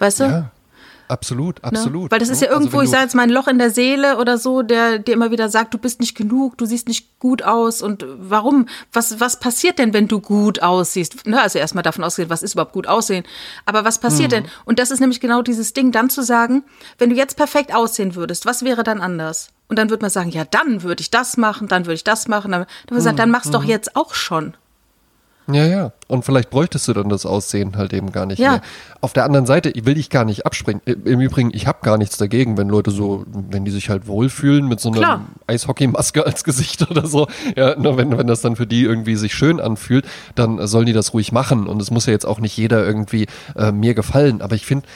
Weißt du? Ja. Absolut, ne? absolut. Ne? Weil das ist ja also irgendwo, also ich sage jetzt mal ein Loch in der Seele oder so, der dir immer wieder sagt, du bist nicht genug, du siehst nicht gut aus und warum? Was, was passiert denn, wenn du gut aussiehst? Ne? Also erstmal davon ausgehen, was ist überhaupt gut aussehen? Aber was passiert hm. denn? Und das ist nämlich genau dieses Ding, dann zu sagen, wenn du jetzt perfekt aussehen würdest, was wäre dann anders? Und dann würde man sagen, ja, dann würde ich das machen, dann würde ich das machen. Dann, dann, hm. sagen, dann mach's hm. doch jetzt auch schon. Ja, ja. Und vielleicht bräuchtest du dann das Aussehen halt eben gar nicht ja. mehr. Auf der anderen Seite will ich gar nicht abspringen. Im Übrigen, ich habe gar nichts dagegen, wenn Leute so, wenn die sich halt wohlfühlen mit so einer Eishockeymaske [LAUGHS] als Gesicht oder so. Ja, nur wenn, wenn das dann für die irgendwie sich schön anfühlt, dann sollen die das ruhig machen. Und es muss ja jetzt auch nicht jeder irgendwie äh, mir gefallen. Aber ich finde,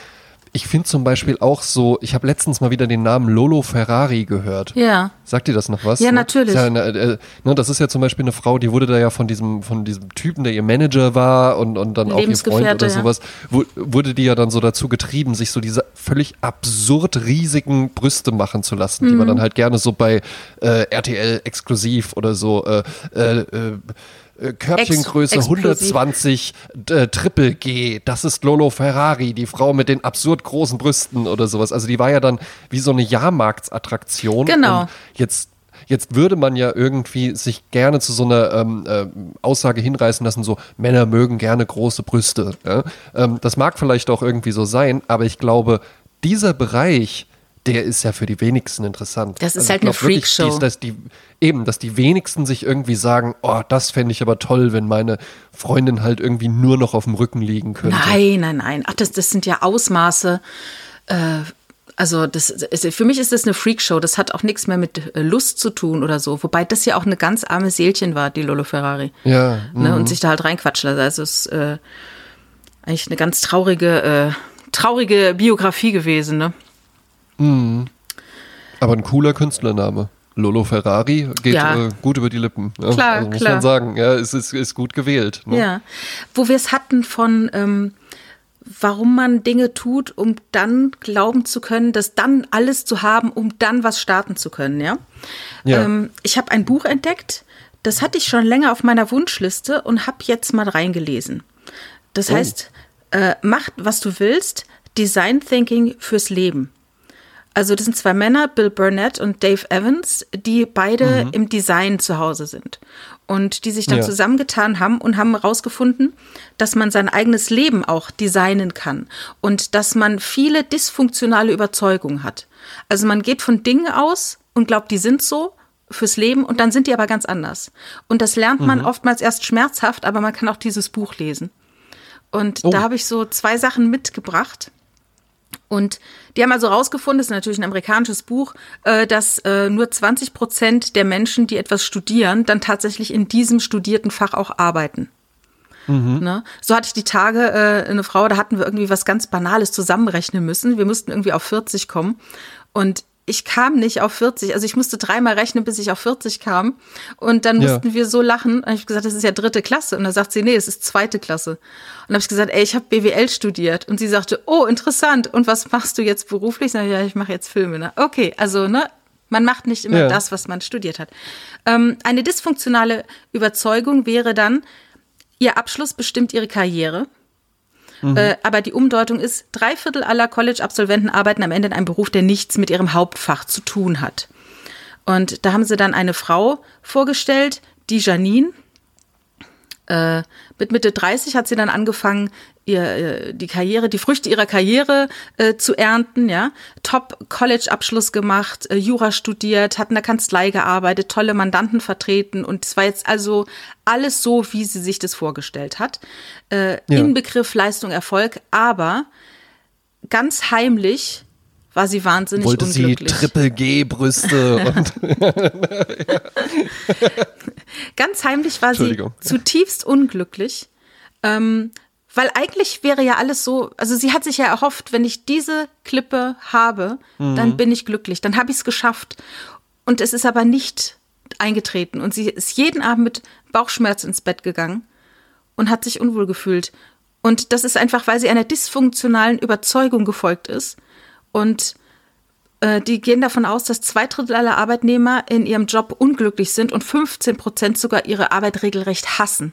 ich finde zum Beispiel auch so, ich habe letztens mal wieder den Namen Lolo Ferrari gehört. Ja. Sagt dir das noch was? Ja, natürlich. Das ist ja, eine, äh, ne, das ist ja zum Beispiel eine Frau, die wurde da ja von diesem, von diesem Typen, der ihr Manager war und, und dann auch ihr Freund oder sowas, wurde die ja dann so dazu getrieben, sich so diese völlig absurd riesigen Brüste machen zu lassen, mhm. die man mhm. dann halt gerne so bei äh, RTL exklusiv oder so äh, äh, äh äh, Körbchengröße Ex 120 äh, Triple G, das ist Lolo Ferrari, die Frau mit den absurd großen Brüsten oder sowas. Also die war ja dann wie so eine Jahrmarktsattraktion. Genau. Und jetzt Jetzt würde man ja irgendwie sich gerne zu so einer ähm, äh, Aussage hinreißen lassen, so Männer mögen gerne große Brüste. Ja? Ähm, das mag vielleicht auch irgendwie so sein, aber ich glaube, dieser Bereich, der ist ja für die wenigsten interessant. Das ist also halt eine Freakshow. Dies, dass die, eben, dass die wenigsten sich irgendwie sagen, oh, das fände ich aber toll, wenn meine Freundin halt irgendwie nur noch auf dem Rücken liegen könnte. Nein, nein, nein. Ach, das, das sind ja Ausmaße. Äh, also das ist, für mich ist das eine Freakshow. Das hat auch nichts mehr mit äh, Lust zu tun oder so. Wobei das ja auch eine ganz arme Seelchen war, die Lolo Ferrari. Ja. Ne, und mhm. sich da halt reinquatschen. Also es ist äh, eigentlich eine ganz traurige, äh, traurige Biografie gewesen, ne? Mhm. Aber ein cooler Künstlername. Lolo Ferrari geht ja. äh, gut über die Lippen. Ja? Klar, also muss klar. man sagen. Ja, es ist, ist gut gewählt. Ne? Ja. Wo wir es hatten von, ähm, warum man Dinge tut, um dann glauben zu können, dass dann alles zu haben, um dann was starten zu können, ja. ja. Ähm, ich habe ein Buch entdeckt, das hatte ich schon länger auf meiner Wunschliste und habe jetzt mal reingelesen. Das oh. heißt, äh, mach, was du willst, Design Thinking fürs Leben. Also das sind zwei Männer, Bill Burnett und Dave Evans, die beide mhm. im Design zu Hause sind und die sich dann ja. zusammengetan haben und haben herausgefunden, dass man sein eigenes Leben auch designen kann und dass man viele dysfunktionale Überzeugungen hat. Also man geht von Dingen aus und glaubt, die sind so fürs Leben und dann sind die aber ganz anders. Und das lernt man mhm. oftmals erst schmerzhaft, aber man kann auch dieses Buch lesen. Und oh. da habe ich so zwei Sachen mitgebracht. Und die haben also rausgefunden, das ist natürlich ein amerikanisches Buch, äh, dass äh, nur 20 Prozent der Menschen, die etwas studieren, dann tatsächlich in diesem studierten Fach auch arbeiten. Mhm. Ne? So hatte ich die Tage äh, eine Frau, da hatten wir irgendwie was ganz Banales zusammenrechnen müssen. Wir mussten irgendwie auf 40 kommen. Und ich kam nicht auf 40. Also ich musste dreimal rechnen, bis ich auf 40 kam. Und dann mussten ja. wir so lachen. Und ich habe gesagt, das ist ja dritte Klasse. Und dann sagt sie, nee, es ist zweite Klasse. Und dann habe ich gesagt, ey, ich habe BWL studiert. Und sie sagte, oh, interessant. Und was machst du jetzt beruflich? Sag ich, ja, ich mache jetzt Filme. Ne? Okay, also ne, man macht nicht immer ja. das, was man studiert hat. Ähm, eine dysfunktionale Überzeugung wäre dann, ihr Abschluss bestimmt ihre Karriere. Mhm. Äh, aber die Umdeutung ist, drei Viertel aller College-Absolventen arbeiten am Ende in einem Beruf, der nichts mit ihrem Hauptfach zu tun hat. Und da haben sie dann eine Frau vorgestellt, die Janine. Äh, mit Mitte 30 hat sie dann angefangen, ihr, äh, die Karriere, die Früchte ihrer Karriere äh, zu ernten, ja. Top-College-Abschluss gemacht, äh, Jura studiert, hat in der Kanzlei gearbeitet, tolle Mandanten vertreten und es war jetzt also alles so, wie sie sich das vorgestellt hat. Äh, ja. Inbegriff Leistung, Erfolg, aber ganz heimlich war sie wahnsinnig Wollte unglücklich. sie Triple G Brüste und [LAUGHS] [LAUGHS] ganz heimlich war sie zutiefst unglücklich. Ähm, weil eigentlich wäre ja alles so, also sie hat sich ja erhofft, wenn ich diese Klippe habe, mhm. dann bin ich glücklich, dann habe ich es geschafft. Und es ist aber nicht eingetreten. Und sie ist jeden Abend mit Bauchschmerz ins Bett gegangen und hat sich unwohl gefühlt. Und das ist einfach, weil sie einer dysfunktionalen Überzeugung gefolgt ist. Und äh, die gehen davon aus, dass zwei Drittel aller Arbeitnehmer in ihrem Job unglücklich sind und 15 Prozent sogar ihre Arbeit regelrecht hassen.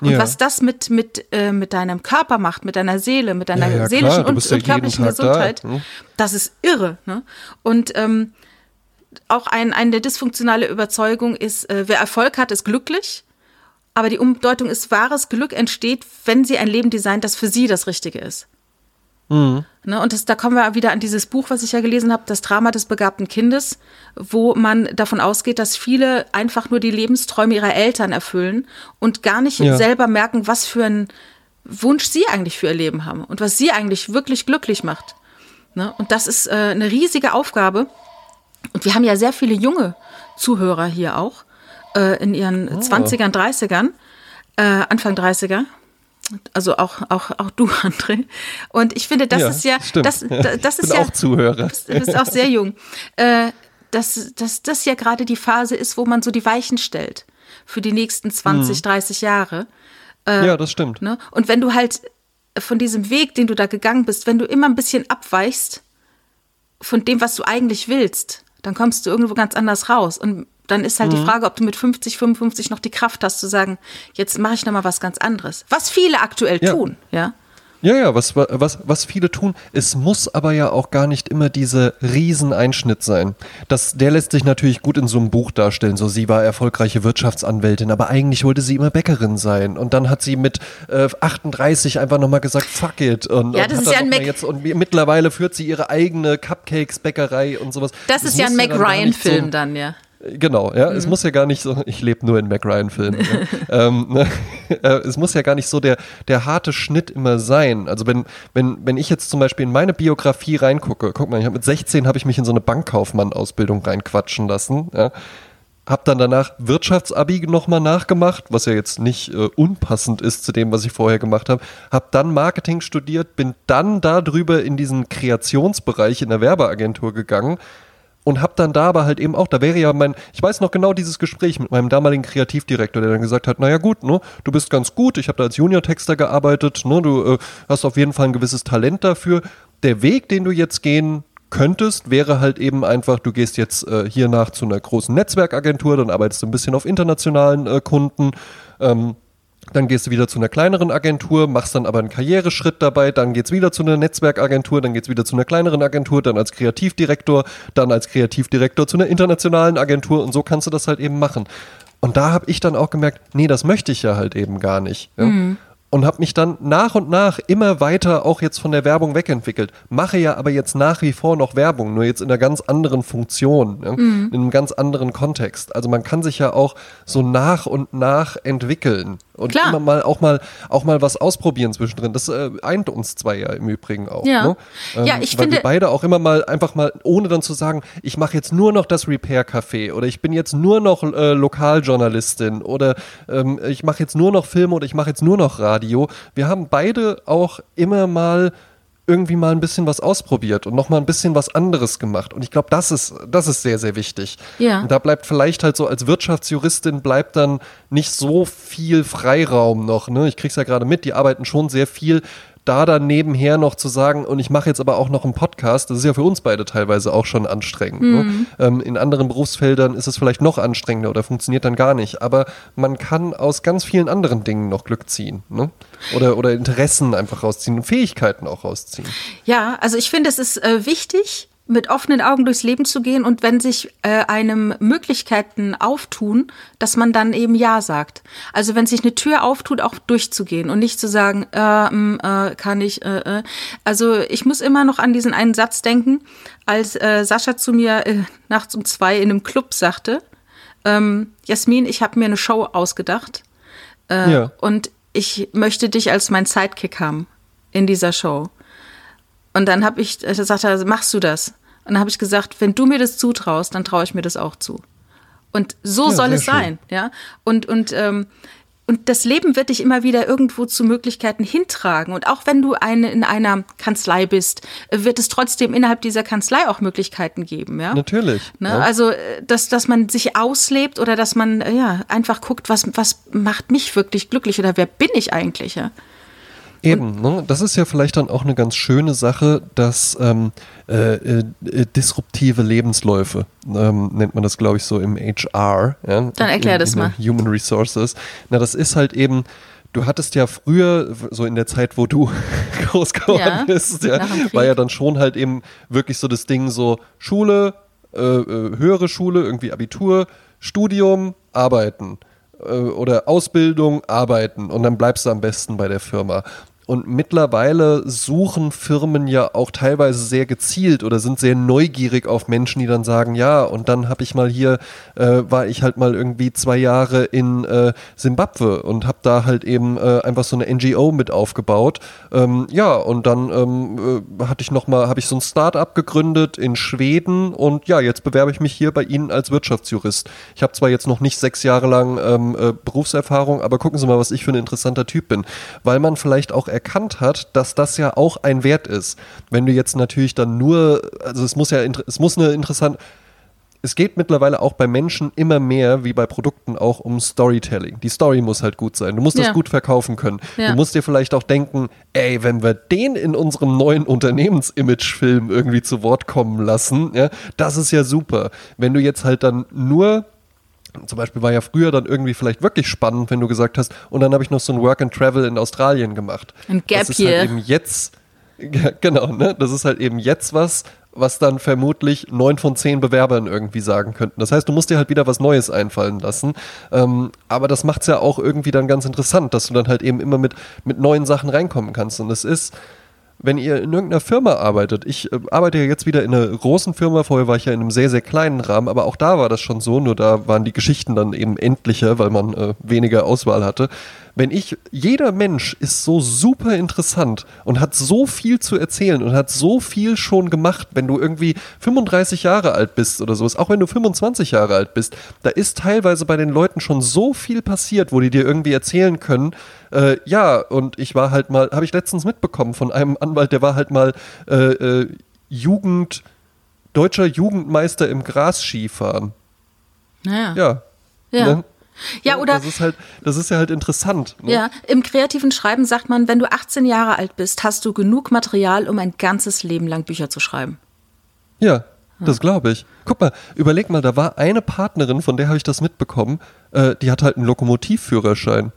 Und ja. was das mit, mit, äh, mit deinem Körper macht, mit deiner Seele, mit deiner ja, ja, seelischen und, und körperlichen Gesundheit, da, hm? das ist irre. Ne? Und ähm, auch ein, eine dysfunktionale Überzeugung ist, äh, wer Erfolg hat, ist glücklich. Aber die Umdeutung ist, wahres Glück entsteht, wenn sie ein Leben designt, das für sie das Richtige ist. Mhm. Ne, und das, da kommen wir wieder an dieses Buch, was ich ja gelesen habe, das Drama des begabten Kindes, wo man davon ausgeht, dass viele einfach nur die Lebensträume ihrer Eltern erfüllen und gar nicht ja. selber merken, was für einen Wunsch sie eigentlich für ihr Leben haben und was sie eigentlich wirklich glücklich macht. Ne? Und das ist äh, eine riesige Aufgabe. Und wir haben ja sehr viele junge Zuhörer hier auch äh, in ihren oh. 20ern, 30ern, äh, Anfang 30er. Also auch, auch, auch du, [LAUGHS] André. Und ich finde, das ja, ist ja, stimmt. das, das, das ist ja. auch Zuhörer. Du bist auch sehr jung. Äh, dass, dass das ja gerade die Phase ist, wo man so die Weichen stellt für die nächsten 20, hm. 30 Jahre. Äh, ja, das stimmt. Ne? Und wenn du halt von diesem Weg, den du da gegangen bist, wenn du immer ein bisschen abweichst von dem, was du eigentlich willst, dann kommst du irgendwo ganz anders raus. Und dann ist halt mhm. die Frage, ob du mit 50, 55 noch die Kraft hast zu sagen, jetzt mache ich noch mal was ganz anderes. Was viele aktuell ja. tun, ja. Ja, ja, was, was, was viele tun. Es muss aber ja auch gar nicht immer dieser Rieseneinschnitt sein. Das, der lässt sich natürlich gut in so einem Buch darstellen. So, sie war erfolgreiche Wirtschaftsanwältin, aber eigentlich wollte sie immer Bäckerin sein. Und dann hat sie mit äh, 38 einfach nochmal gesagt, fuck it. Und, ja, das ist ja ein Mac jetzt, Und mittlerweile führt sie ihre eigene Cupcakes-Bäckerei und sowas. Das, das ist ja ein Mac Ryan-Film dann, ja. Genau, ja. Mhm. Es muss ja gar nicht so, ich lebe nur in Mac Ryan-Filmen. ja. [LAUGHS] ähm, ne? Äh, es muss ja gar nicht so der, der harte Schnitt immer sein. Also wenn, wenn, wenn ich jetzt zum Beispiel in meine Biografie reingucke, guck mal, ich hab mit 16 habe ich mich in so eine Bankkaufmann-Ausbildung reinquatschen lassen. Ja. Hab dann danach Wirtschaftsabi nochmal nachgemacht, was ja jetzt nicht äh, unpassend ist zu dem, was ich vorher gemacht habe. Hab dann Marketing studiert, bin dann darüber in diesen Kreationsbereich in der Werbeagentur gegangen und habe dann da aber halt eben auch, da wäre ja mein, ich weiß noch genau dieses Gespräch mit meinem damaligen Kreativdirektor, der dann gesagt hat, naja gut, ne, du bist ganz gut, ich habe da als Junior-Texter gearbeitet, ne, du äh, hast auf jeden Fall ein gewisses Talent dafür. Der Weg, den du jetzt gehen könntest, wäre halt eben einfach, du gehst jetzt äh, hier nach zu einer großen Netzwerkagentur, dann arbeitest du ein bisschen auf internationalen äh, Kunden, ähm, dann gehst du wieder zu einer kleineren Agentur, machst dann aber einen Karriereschritt dabei, dann geht's wieder zu einer Netzwerkagentur, dann geht's wieder zu einer kleineren Agentur, dann als Kreativdirektor, dann als Kreativdirektor zu einer internationalen Agentur und so kannst du das halt eben machen. Und da habe ich dann auch gemerkt, nee, das möchte ich ja halt eben gar nicht. Ja? Mhm und habe mich dann nach und nach immer weiter auch jetzt von der Werbung wegentwickelt. Mache ja aber jetzt nach wie vor noch Werbung, nur jetzt in einer ganz anderen Funktion, ne? mhm. in einem ganz anderen Kontext. Also man kann sich ja auch so nach und nach entwickeln und Klar. immer mal auch mal auch mal was ausprobieren zwischendrin. Das äh, eint uns zwei ja im Übrigen auch. Ja, ne? ähm, ja ich weil finde wir beide auch immer mal einfach mal ohne dann zu sagen, ich mache jetzt nur noch das Repair Café oder ich bin jetzt nur noch äh, Lokaljournalistin oder ähm, ich mache jetzt nur noch Filme oder ich mache jetzt nur noch Radio. Wir haben beide auch immer mal irgendwie mal ein bisschen was ausprobiert und noch mal ein bisschen was anderes gemacht. Und ich glaube, das ist, das ist sehr, sehr wichtig. Ja. Und da bleibt vielleicht halt so als Wirtschaftsjuristin bleibt dann nicht so viel Freiraum noch. Ne? Ich krieg's ja gerade mit, die arbeiten schon sehr viel da dann nebenher noch zu sagen, und ich mache jetzt aber auch noch einen Podcast, das ist ja für uns beide teilweise auch schon anstrengend. Ne? Mhm. Ne? Ähm, in anderen Berufsfeldern ist es vielleicht noch anstrengender oder funktioniert dann gar nicht. Aber man kann aus ganz vielen anderen Dingen noch Glück ziehen. Ne? Oder, oder Interessen einfach rausziehen und Fähigkeiten auch rausziehen. Ja, also ich finde, es ist äh, wichtig, mit offenen Augen durchs Leben zu gehen und wenn sich äh, einem Möglichkeiten auftun, dass man dann eben Ja sagt. Also wenn sich eine Tür auftut, auch durchzugehen und nicht zu sagen, äh, mm, äh, kann ich. Äh, äh. Also ich muss immer noch an diesen einen Satz denken, als äh, Sascha zu mir äh, nachts um zwei in einem Club sagte, ähm, Jasmin, ich habe mir eine Show ausgedacht äh, ja. und ich möchte dich als mein Sidekick haben in dieser Show. Und dann habe ich, da sagt er, machst du das? Und dann habe ich gesagt, wenn du mir das zutraust, dann traue ich mir das auch zu. Und so ja, soll es schön. sein, ja. Und und ähm, und das Leben wird dich immer wieder irgendwo zu Möglichkeiten hintragen. Und auch wenn du eine, in einer Kanzlei bist, wird es trotzdem innerhalb dieser Kanzlei auch Möglichkeiten geben. Ja? Natürlich. Ne? Ja. Also, äh, dass, dass man sich auslebt oder dass man ja, einfach guckt, was, was macht mich wirklich glücklich oder wer bin ich eigentlich? Ja? Eben, ne? das ist ja vielleicht dann auch eine ganz schöne Sache, dass ähm, äh, äh, disruptive Lebensläufe, ähm, nennt man das, glaube ich, so im HR. Ja? Dann erklär in, das in mal. Human Resources. Na, das ist halt eben, du hattest ja früher, so in der Zeit, wo du [LAUGHS] groß geworden ja, bist, ja, war ja dann schon halt eben wirklich so das Ding so Schule, äh, äh höhere Schule, irgendwie Abitur, Studium, Arbeiten äh, oder Ausbildung, Arbeiten und dann bleibst du am besten bei der Firma. Und mittlerweile suchen Firmen ja auch teilweise sehr gezielt oder sind sehr neugierig auf Menschen, die dann sagen, ja, und dann habe ich mal hier, äh, war ich halt mal irgendwie zwei Jahre in Simbabwe äh, und habe da halt eben äh, einfach so eine NGO mit aufgebaut. Ähm, ja, und dann ähm, äh, hatte ich noch mal, habe ich so ein Start-up gegründet in Schweden und ja, jetzt bewerbe ich mich hier bei Ihnen als Wirtschaftsjurist. Ich habe zwar jetzt noch nicht sechs Jahre lang ähm, äh, Berufserfahrung, aber gucken Sie mal, was ich für ein interessanter Typ bin, weil man vielleicht auch erkannt hat, dass das ja auch ein Wert ist. Wenn du jetzt natürlich dann nur, also es muss ja, es muss eine interessante, es geht mittlerweile auch bei Menschen immer mehr, wie bei Produkten, auch um Storytelling. Die Story muss halt gut sein. Du musst ja. das gut verkaufen können. Ja. Du musst dir vielleicht auch denken, ey, wenn wir den in unserem neuen Unternehmensimagefilm irgendwie zu Wort kommen lassen, ja, das ist ja super. Wenn du jetzt halt dann nur zum Beispiel war ja früher dann irgendwie vielleicht wirklich spannend, wenn du gesagt hast, und dann habe ich noch so ein Work and Travel in Australien gemacht. Ein Gap das ist halt eben jetzt, [LAUGHS] genau, ne? Das ist halt eben jetzt was, was dann vermutlich neun von zehn Bewerbern irgendwie sagen könnten. Das heißt, du musst dir halt wieder was Neues einfallen lassen. Ähm, aber das macht es ja auch irgendwie dann ganz interessant, dass du dann halt eben immer mit, mit neuen Sachen reinkommen kannst. Und es ist, wenn ihr in irgendeiner Firma arbeitet, ich äh, arbeite ja jetzt wieder in einer großen Firma, vorher war ich ja in einem sehr, sehr kleinen Rahmen, aber auch da war das schon so, nur da waren die Geschichten dann eben endlicher, weil man äh, weniger Auswahl hatte. Wenn ich, jeder Mensch ist so super interessant und hat so viel zu erzählen und hat so viel schon gemacht, wenn du irgendwie 35 Jahre alt bist oder sowas, auch wenn du 25 Jahre alt bist, da ist teilweise bei den Leuten schon so viel passiert, wo die dir irgendwie erzählen können, äh, ja, und ich war halt mal, habe ich letztens mitbekommen von einem Anwalt, der war halt mal äh, äh, Jugend, deutscher Jugendmeister im Grasskifahren. Naja. Ja. Ja. Ne? Ja, oder. Das ist halt, das ist ja halt interessant. Ne? Ja, im kreativen Schreiben sagt man, wenn du 18 Jahre alt bist, hast du genug Material, um ein ganzes Leben lang Bücher zu schreiben. Ja, das glaube ich. Guck mal, überleg mal, da war eine Partnerin, von der habe ich das mitbekommen, äh, die hat halt einen Lokomotivführerschein.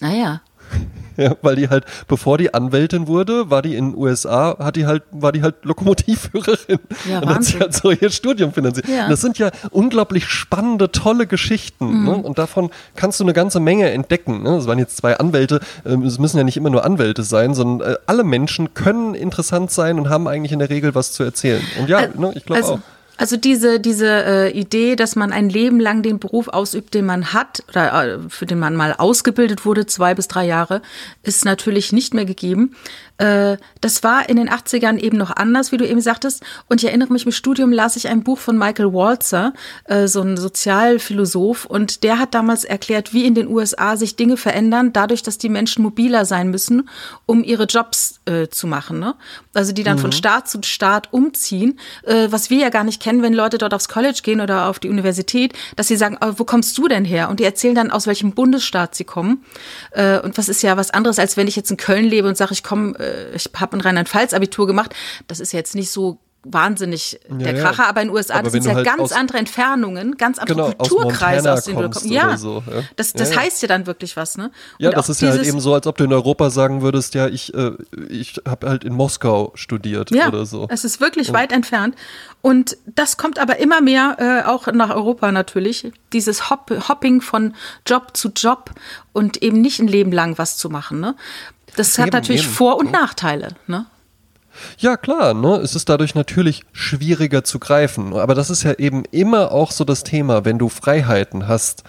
Naja. [LAUGHS] Ja, weil die halt, bevor die Anwältin wurde, war die in den USA, hat die halt, war die halt Lokomotivführerin. Ja, und hat sie halt so ihr Studium finanziert. Ja. Das sind ja unglaublich spannende, tolle Geschichten. Mhm. Ne? Und davon kannst du eine ganze Menge entdecken. Ne? Das waren jetzt zwei Anwälte, ähm, es müssen ja nicht immer nur Anwälte sein, sondern äh, alle Menschen können interessant sein und haben eigentlich in der Regel was zu erzählen. Und ja, also, ne, ich glaube also, auch. Also diese, diese äh, Idee, dass man ein Leben lang den Beruf ausübt, den man hat oder äh, für den man mal ausgebildet wurde, zwei bis drei Jahre, ist natürlich nicht mehr gegeben. Äh, das war in den 80ern eben noch anders, wie du eben sagtest. Und ich erinnere mich, im Studium las ich ein Buch von Michael Walzer, äh, so ein Sozialphilosoph, und der hat damals erklärt, wie in den USA sich Dinge verändern, dadurch, dass die Menschen mobiler sein müssen, um ihre Jobs äh, zu machen. Ne? Also die dann mhm. von Staat zu Staat umziehen, äh, was wir ja gar nicht kennen, wenn Leute dort aufs College gehen oder auf die Universität, dass sie sagen, oh, wo kommst du denn her? Und die erzählen dann, aus welchem Bundesstaat sie kommen. Äh, und was ist ja was anderes, als wenn ich jetzt in Köln lebe und sage, ich komme äh, ich habe ein Rheinland-Pfalz-Abitur gemacht. Das ist jetzt nicht so wahnsinnig der ja, Kracher, aber in den USA, das sind ja halt ganz andere Entfernungen, ganz andere genau, Kulturkreise, aus, aus denen du kommst. Ja, so, ja, das, das ja, heißt ja dann wirklich was, ne? Und ja, das ist ja halt eben so, als ob du in Europa sagen würdest, ja, ich, äh, ich habe halt in Moskau studiert ja, oder so. Es ist wirklich weit entfernt. Und das kommt aber immer mehr äh, auch nach Europa natürlich. Dieses Hop Hopping von Job zu Job und eben nicht ein Leben lang was zu machen, ne? Das hat eben, natürlich eben. Vor- und Nachteile, ne? Ja, klar, ne? Es ist dadurch natürlich schwieriger zu greifen. Aber das ist ja eben immer auch so das Thema, wenn du Freiheiten hast,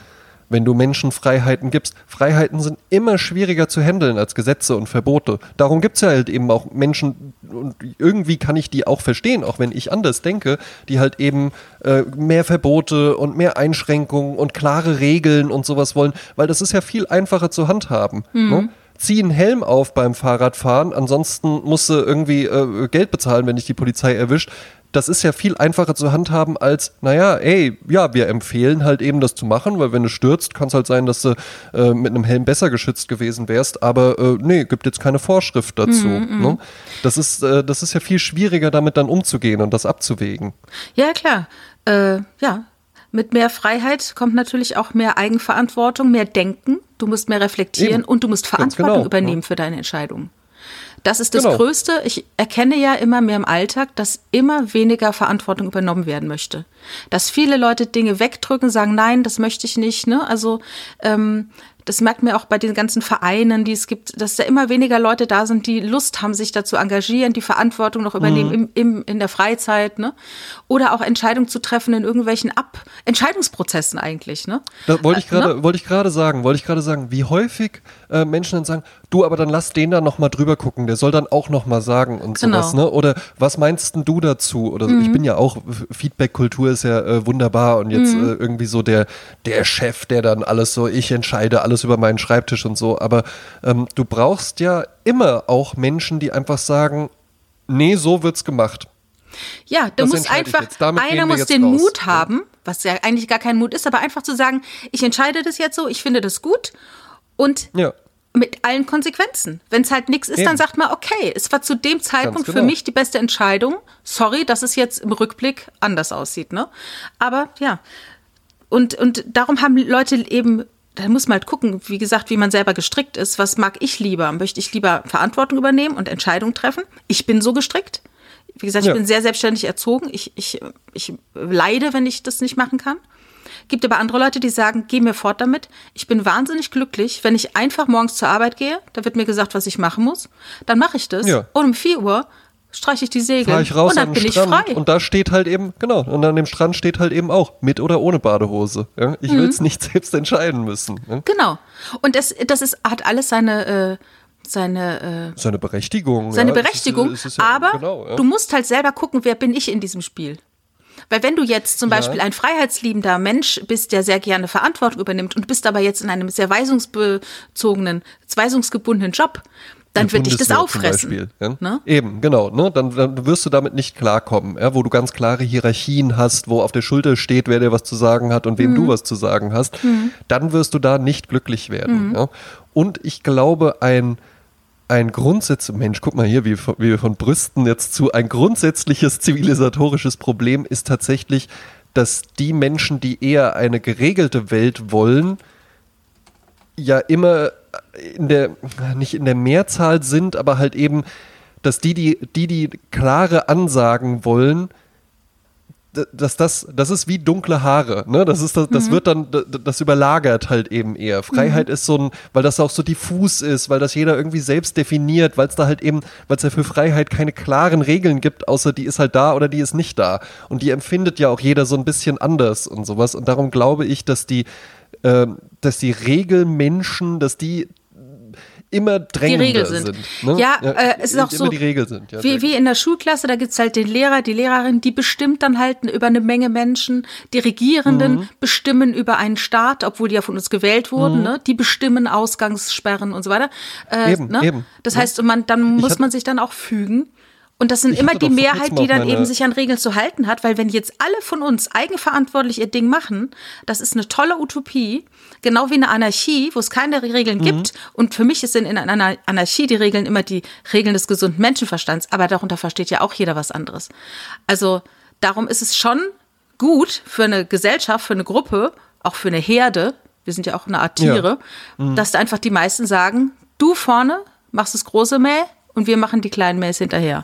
wenn du Menschen Freiheiten gibst. Freiheiten sind immer schwieriger zu handeln als Gesetze und Verbote. Darum gibt es ja halt eben auch Menschen, und irgendwie kann ich die auch verstehen, auch wenn ich anders denke, die halt eben äh, mehr Verbote und mehr Einschränkungen und klare Regeln und sowas wollen, weil das ist ja viel einfacher zu handhaben. Mhm. Ne? Zieh einen Helm auf beim Fahrradfahren, ansonsten musst du irgendwie äh, Geld bezahlen, wenn dich die Polizei erwischt. Das ist ja viel einfacher zu handhaben als, naja, ey, ja, wir empfehlen halt eben das zu machen, weil wenn du stürzt, kann es halt sein, dass du äh, mit einem Helm besser geschützt gewesen wärst, aber äh, nee, gibt jetzt keine Vorschrift dazu. Mm, mm. Ne? Das, ist, äh, das ist ja viel schwieriger, damit dann umzugehen und das abzuwägen. Ja, klar. Äh, ja, mit mehr Freiheit kommt natürlich auch mehr Eigenverantwortung, mehr Denken. Du musst mehr reflektieren Eben. und du musst Verantwortung genau, übernehmen ja. für deine Entscheidungen. Das ist das genau. Größte. Ich erkenne ja immer mehr im Alltag, dass immer weniger Verantwortung übernommen werden möchte. Dass viele Leute Dinge wegdrücken, sagen, nein, das möchte ich nicht. Ne? Also ähm, das merkt man auch bei den ganzen Vereinen, die es gibt, dass da immer weniger Leute da sind, die Lust haben, sich dazu engagieren, die Verantwortung noch übernehmen mhm. im, im, in der Freizeit, ne? Oder auch Entscheidungen zu treffen in irgendwelchen Ab Entscheidungsprozessen eigentlich, ne? Da wollte ich äh, gerade, ne? wollte ich gerade sagen, wollte ich gerade sagen, wie häufig äh, Menschen dann sagen, du, aber dann lass den da noch mal drüber gucken, der soll dann auch noch mal sagen und genau. sowas, ne? Oder was meinst denn du dazu? Oder mhm. ich bin ja auch Feedback-Kultur ist ja äh, wunderbar und jetzt mhm. äh, irgendwie so der der Chef, der dann alles so, ich entscheide alles über meinen Schreibtisch und so, aber ähm, du brauchst ja immer auch Menschen, die einfach sagen, nee, so wird's gemacht. Ja, da muss einfach, einer muss den raus. Mut haben, was ja eigentlich gar kein Mut ist, aber einfach zu sagen, ich entscheide das jetzt so, ich finde das gut und ja. mit allen Konsequenzen. Wenn es halt nichts ist, Eben. dann sagt man, okay, es war zu dem Zeitpunkt genau. für mich die beste Entscheidung. Sorry, dass es jetzt im Rückblick anders aussieht, ne? Aber ja. Und, und darum haben Leute eben da muss man halt gucken, wie gesagt, wie man selber gestrickt ist. Was mag ich lieber? Möchte ich lieber Verantwortung übernehmen und Entscheidungen treffen? Ich bin so gestrickt. Wie gesagt, ich ja. bin sehr selbstständig erzogen. Ich, ich, ich leide, wenn ich das nicht machen kann. Gibt aber andere Leute, die sagen, geh mir fort damit. Ich bin wahnsinnig glücklich, wenn ich einfach morgens zur Arbeit gehe. Da wird mir gesagt, was ich machen muss. Dann mache ich das. Ja. Und um 4 Uhr streiche ich die Segel ich raus und dann bin Strand ich frei. Und da steht halt eben, genau, und an dem Strand steht halt eben auch, mit oder ohne Badehose. Ja? Ich mhm. will es nicht [LAUGHS] selbst entscheiden müssen. Ja? Genau. Und das, das ist, hat alles seine, äh, seine, äh, seine Berechtigung. Seine ja, Berechtigung. Ist, ist aber genau, du musst halt selber gucken, wer bin ich in diesem Spiel. Weil wenn du jetzt zum Beispiel ein freiheitsliebender Mensch bist, der sehr gerne Verantwortung übernimmt und bist aber jetzt in einem sehr weisungsbezogenen, weisungsgebundenen Job, dann wird dich das auffressen. Beispiel, ja? ne? Eben, genau. Ne? Dann, dann, wirst du damit nicht klarkommen, ja? wo du ganz klare Hierarchien hast, wo auf der Schulter steht, wer dir was zu sagen hat und wem mhm. du was zu sagen hast. Mhm. Dann wirst du da nicht glücklich werden. Mhm. Ja? Und ich glaube, ein, ein Grundsatz, Mensch, guck mal hier, wie, wie wir von Brüsten jetzt zu, ein grundsätzliches zivilisatorisches Problem ist tatsächlich, dass die Menschen, die eher eine geregelte Welt wollen, ja immer in der, nicht in der Mehrzahl sind, aber halt eben, dass die, die, die, die klare Ansagen wollen, dass das, das ist wie dunkle Haare, ne? Das ist das, das mhm. wird dann, das überlagert halt eben eher. Freiheit mhm. ist so ein, weil das auch so diffus ist, weil das jeder irgendwie selbst definiert, weil es da halt eben, weil es ja für Freiheit keine klaren Regeln gibt, außer die ist halt da oder die ist nicht da. Und die empfindet ja auch jeder so ein bisschen anders und sowas. Und darum glaube ich, dass die, dass die Regelmenschen, dass die immer drängender die Regel sind. sind ne? Ja, ja äh, es ist auch so, die Regel sind. Ja, wie, wie in der Schulklasse, da gibt's halt den Lehrer, die Lehrerin, die bestimmt dann halt über eine Menge Menschen. Die Regierenden mhm. bestimmen über einen Staat, obwohl die ja von uns gewählt wurden. Mhm. Ne? Die bestimmen Ausgangssperren und so weiter. Äh, eben, ne? eben. Das heißt, man, dann muss man sich dann auch fügen. Und das sind ich immer die Mehrheit, die dann eben sich an Regeln zu halten hat, weil wenn jetzt alle von uns eigenverantwortlich ihr Ding machen, das ist eine tolle Utopie, genau wie eine Anarchie, wo es keine Regeln mhm. gibt. Und für mich sind in einer Anarchie die Regeln immer die Regeln des gesunden Menschenverstands, aber darunter versteht ja auch jeder was anderes. Also darum ist es schon gut für eine Gesellschaft, für eine Gruppe, auch für eine Herde, wir sind ja auch eine Art Tiere, ja. mhm. dass da einfach die meisten sagen, du vorne machst das große Mäh und wir machen die kleinen Mähs hinterher.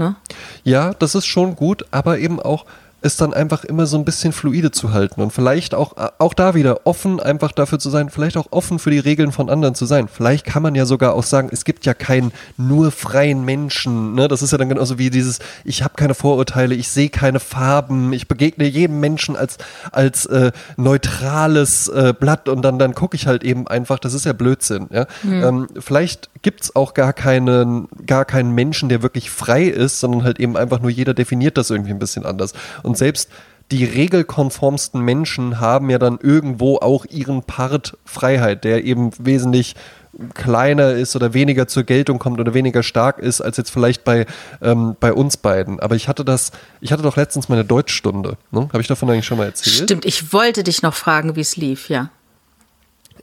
Ne? Ja, das ist schon gut, aber eben auch es dann einfach immer so ein bisschen fluide zu halten und vielleicht auch, auch da wieder offen einfach dafür zu sein, vielleicht auch offen für die Regeln von anderen zu sein. Vielleicht kann man ja sogar auch sagen, es gibt ja keinen nur freien Menschen. Ne? Das ist ja dann genauso wie dieses, ich habe keine Vorurteile, ich sehe keine Farben, ich begegne jedem Menschen als, als äh, neutrales äh, Blatt und dann, dann gucke ich halt eben einfach, das ist ja Blödsinn. Ja? Mhm. Ähm, vielleicht gibt es auch gar keinen, gar keinen Menschen, der wirklich frei ist, sondern halt eben einfach nur jeder definiert das irgendwie ein bisschen anders. Und selbst die regelkonformsten Menschen haben ja dann irgendwo auch ihren Part Freiheit, der eben wesentlich kleiner ist oder weniger zur Geltung kommt oder weniger stark ist als jetzt vielleicht bei, ähm, bei uns beiden. Aber ich hatte das, ich hatte doch letztens meine Deutschstunde. Ne? Habe ich davon eigentlich schon mal erzählt? Stimmt, ich wollte dich noch fragen, wie es lief, ja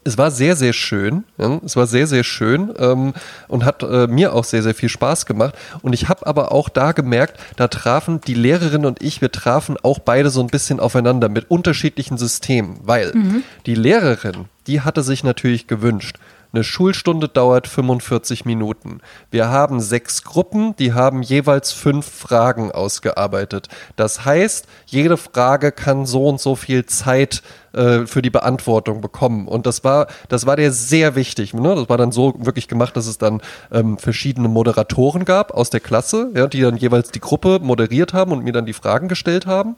es war sehr, sehr schön. Ja, es war sehr, sehr schön ähm, und hat äh, mir auch sehr, sehr viel Spaß gemacht. Und ich habe aber auch da gemerkt, da trafen die Lehrerin und ich, wir trafen auch beide so ein bisschen aufeinander mit unterschiedlichen Systemen, weil mhm. die Lehrerin, die hatte sich natürlich gewünscht, eine Schulstunde dauert 45 Minuten. Wir haben sechs Gruppen, die haben jeweils fünf Fragen ausgearbeitet. Das heißt, jede Frage kann so und so viel Zeit äh, für die Beantwortung bekommen. Und das war, das war dir sehr wichtig. Ne? Das war dann so wirklich gemacht, dass es dann ähm, verschiedene Moderatoren gab aus der Klasse, ja, die dann jeweils die Gruppe moderiert haben und mir dann die Fragen gestellt haben.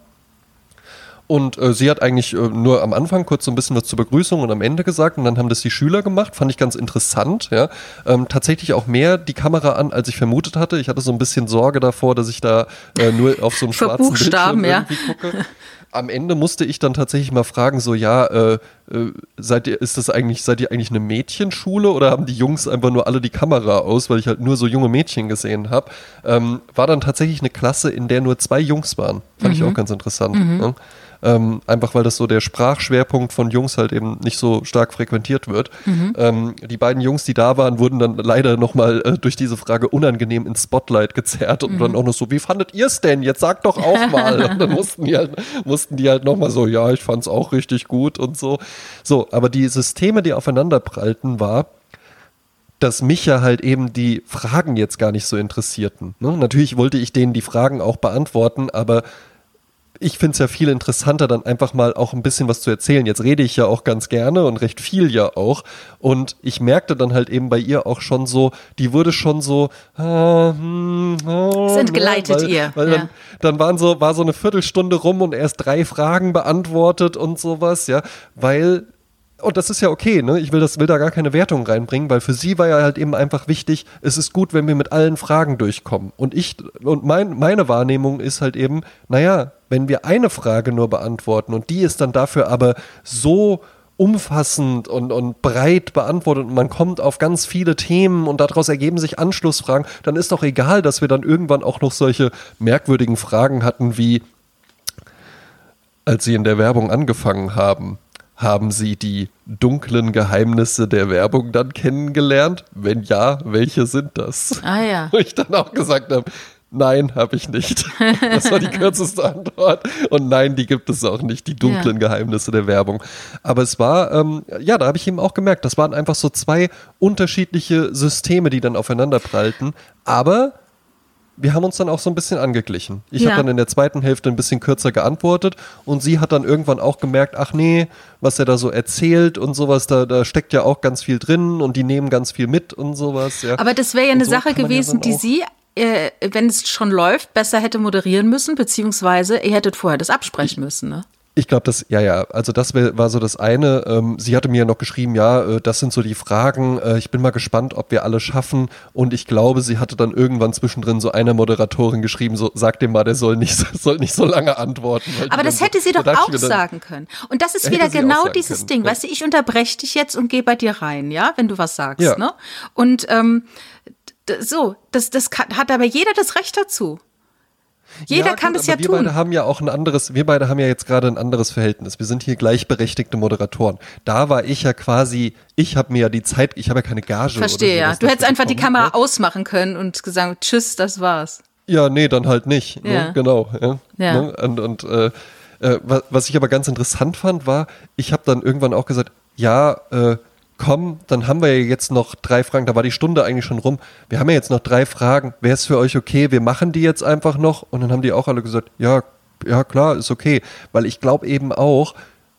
Und äh, sie hat eigentlich äh, nur am Anfang kurz so ein bisschen was zur Begrüßung und am Ende gesagt und dann haben das die Schüler gemacht. Fand ich ganz interessant. Ja. Ähm, tatsächlich auch mehr die Kamera an, als ich vermutet hatte. Ich hatte so ein bisschen Sorge davor, dass ich da äh, nur auf so einem [LAUGHS] schwarzen Buchstaben ja. gucke. Am Ende musste ich dann tatsächlich mal fragen, so ja, äh, äh, seid ihr, ist das eigentlich, seid ihr eigentlich eine Mädchenschule oder haben die Jungs einfach nur alle die Kamera aus, weil ich halt nur so junge Mädchen gesehen habe? Ähm, war dann tatsächlich eine Klasse, in der nur zwei Jungs waren. Fand mhm. ich auch ganz interessant. Mhm. Ne? Ähm, einfach weil das so der Sprachschwerpunkt von Jungs halt eben nicht so stark frequentiert wird. Mhm. Ähm, die beiden Jungs, die da waren, wurden dann leider nochmal äh, durch diese Frage unangenehm ins Spotlight gezerrt und mhm. dann auch noch so, wie fandet ihr es denn? Jetzt sagt doch auch [LAUGHS] mal. und dann mussten die halt, mussten die halt nochmal so, ja, ich fand es auch richtig gut und so. So, aber die Systeme, die aufeinander prallten, war, dass mich ja halt eben die Fragen jetzt gar nicht so interessierten. Ne? Natürlich wollte ich denen die Fragen auch beantworten, aber ich finde es ja viel interessanter, dann einfach mal auch ein bisschen was zu erzählen. Jetzt rede ich ja auch ganz gerne und recht viel ja auch. Und ich merkte dann halt eben bei ihr auch schon so, die wurde schon so. Hm, ah, Sind geleitet ne, weil, ihr. Weil ja. dann, dann waren so, war so eine Viertelstunde rum und erst drei Fragen beantwortet und sowas, ja. Weil und das ist ja okay, ne? Ich will, das, will da gar keine Wertung reinbringen, weil für sie war ja halt eben einfach wichtig, es ist gut, wenn wir mit allen Fragen durchkommen. Und ich, und mein, meine Wahrnehmung ist halt eben, naja, wenn wir eine Frage nur beantworten und die ist dann dafür aber so umfassend und, und breit beantwortet und man kommt auf ganz viele Themen und daraus ergeben sich Anschlussfragen, dann ist doch egal, dass wir dann irgendwann auch noch solche merkwürdigen Fragen hatten wie, als sie in der Werbung angefangen haben, haben Sie die dunklen Geheimnisse der Werbung dann kennengelernt? Wenn ja, welche sind das? Ah ja. [LAUGHS] Wo ich dann auch gesagt habe, Nein, habe ich nicht. [LAUGHS] Das war die kürzeste Antwort. Und nein, die gibt es auch nicht, die dunklen ja. Geheimnisse der Werbung. Aber es war, ähm, ja, da habe ich eben auch gemerkt, das waren einfach so zwei unterschiedliche Systeme, die dann aufeinander prallten. Aber wir haben uns dann auch so ein bisschen angeglichen. Ich ja. habe dann in der zweiten Hälfte ein bisschen kürzer geantwortet und sie hat dann irgendwann auch gemerkt, ach nee, was er da so erzählt und sowas, da, da steckt ja auch ganz viel drin und die nehmen ganz viel mit und sowas. Ja. Aber das wäre ja eine so Sache gewesen, ja die sie äh, wenn es schon läuft, besser hätte moderieren müssen, beziehungsweise ihr hättet vorher das absprechen müssen, ne? Ich glaube, das, ja, ja, also das war so das eine. Ähm, sie hatte mir ja noch geschrieben, ja, äh, das sind so die Fragen. Äh, ich bin mal gespannt, ob wir alle schaffen. Und ich glaube, sie hatte dann irgendwann zwischendrin so einer Moderatorin geschrieben, so, sag dem mal, der soll nicht, [LAUGHS] soll nicht so lange antworten. Aber das hätte sie doch auch dann, sagen können. Und das ist wieder genau dieses können. Ding. Ja. Weißt du, ich unterbreche dich jetzt und gehe bei dir rein, ja, wenn du was sagst, ja. ne? Und, ähm, so, das, das kann, hat aber jeder das Recht dazu. Jeder ja, kann gut, das ja wir tun. Wir beide haben ja auch ein anderes, wir beide haben ja jetzt gerade ein anderes Verhältnis. Wir sind hier gleichberechtigte Moderatoren. Da war ich ja quasi, ich habe mir ja die Zeit, ich habe ja keine Gage. Verstehe, ja. Du hättest einfach die Kamera ne? ausmachen können und gesagt, tschüss, das war's. Ja, nee, dann halt nicht. Ne? Ja. Ne? Genau. Ja. ja. Ne? Und, und äh, äh, was ich aber ganz interessant fand, war, ich habe dann irgendwann auch gesagt, ja, äh, komm, dann haben wir ja jetzt noch drei Fragen, da war die Stunde eigentlich schon rum, wir haben ja jetzt noch drei Fragen, wäre es für euch okay, wir machen die jetzt einfach noch? Und dann haben die auch alle gesagt, ja, ja klar, ist okay, weil ich glaube eben auch,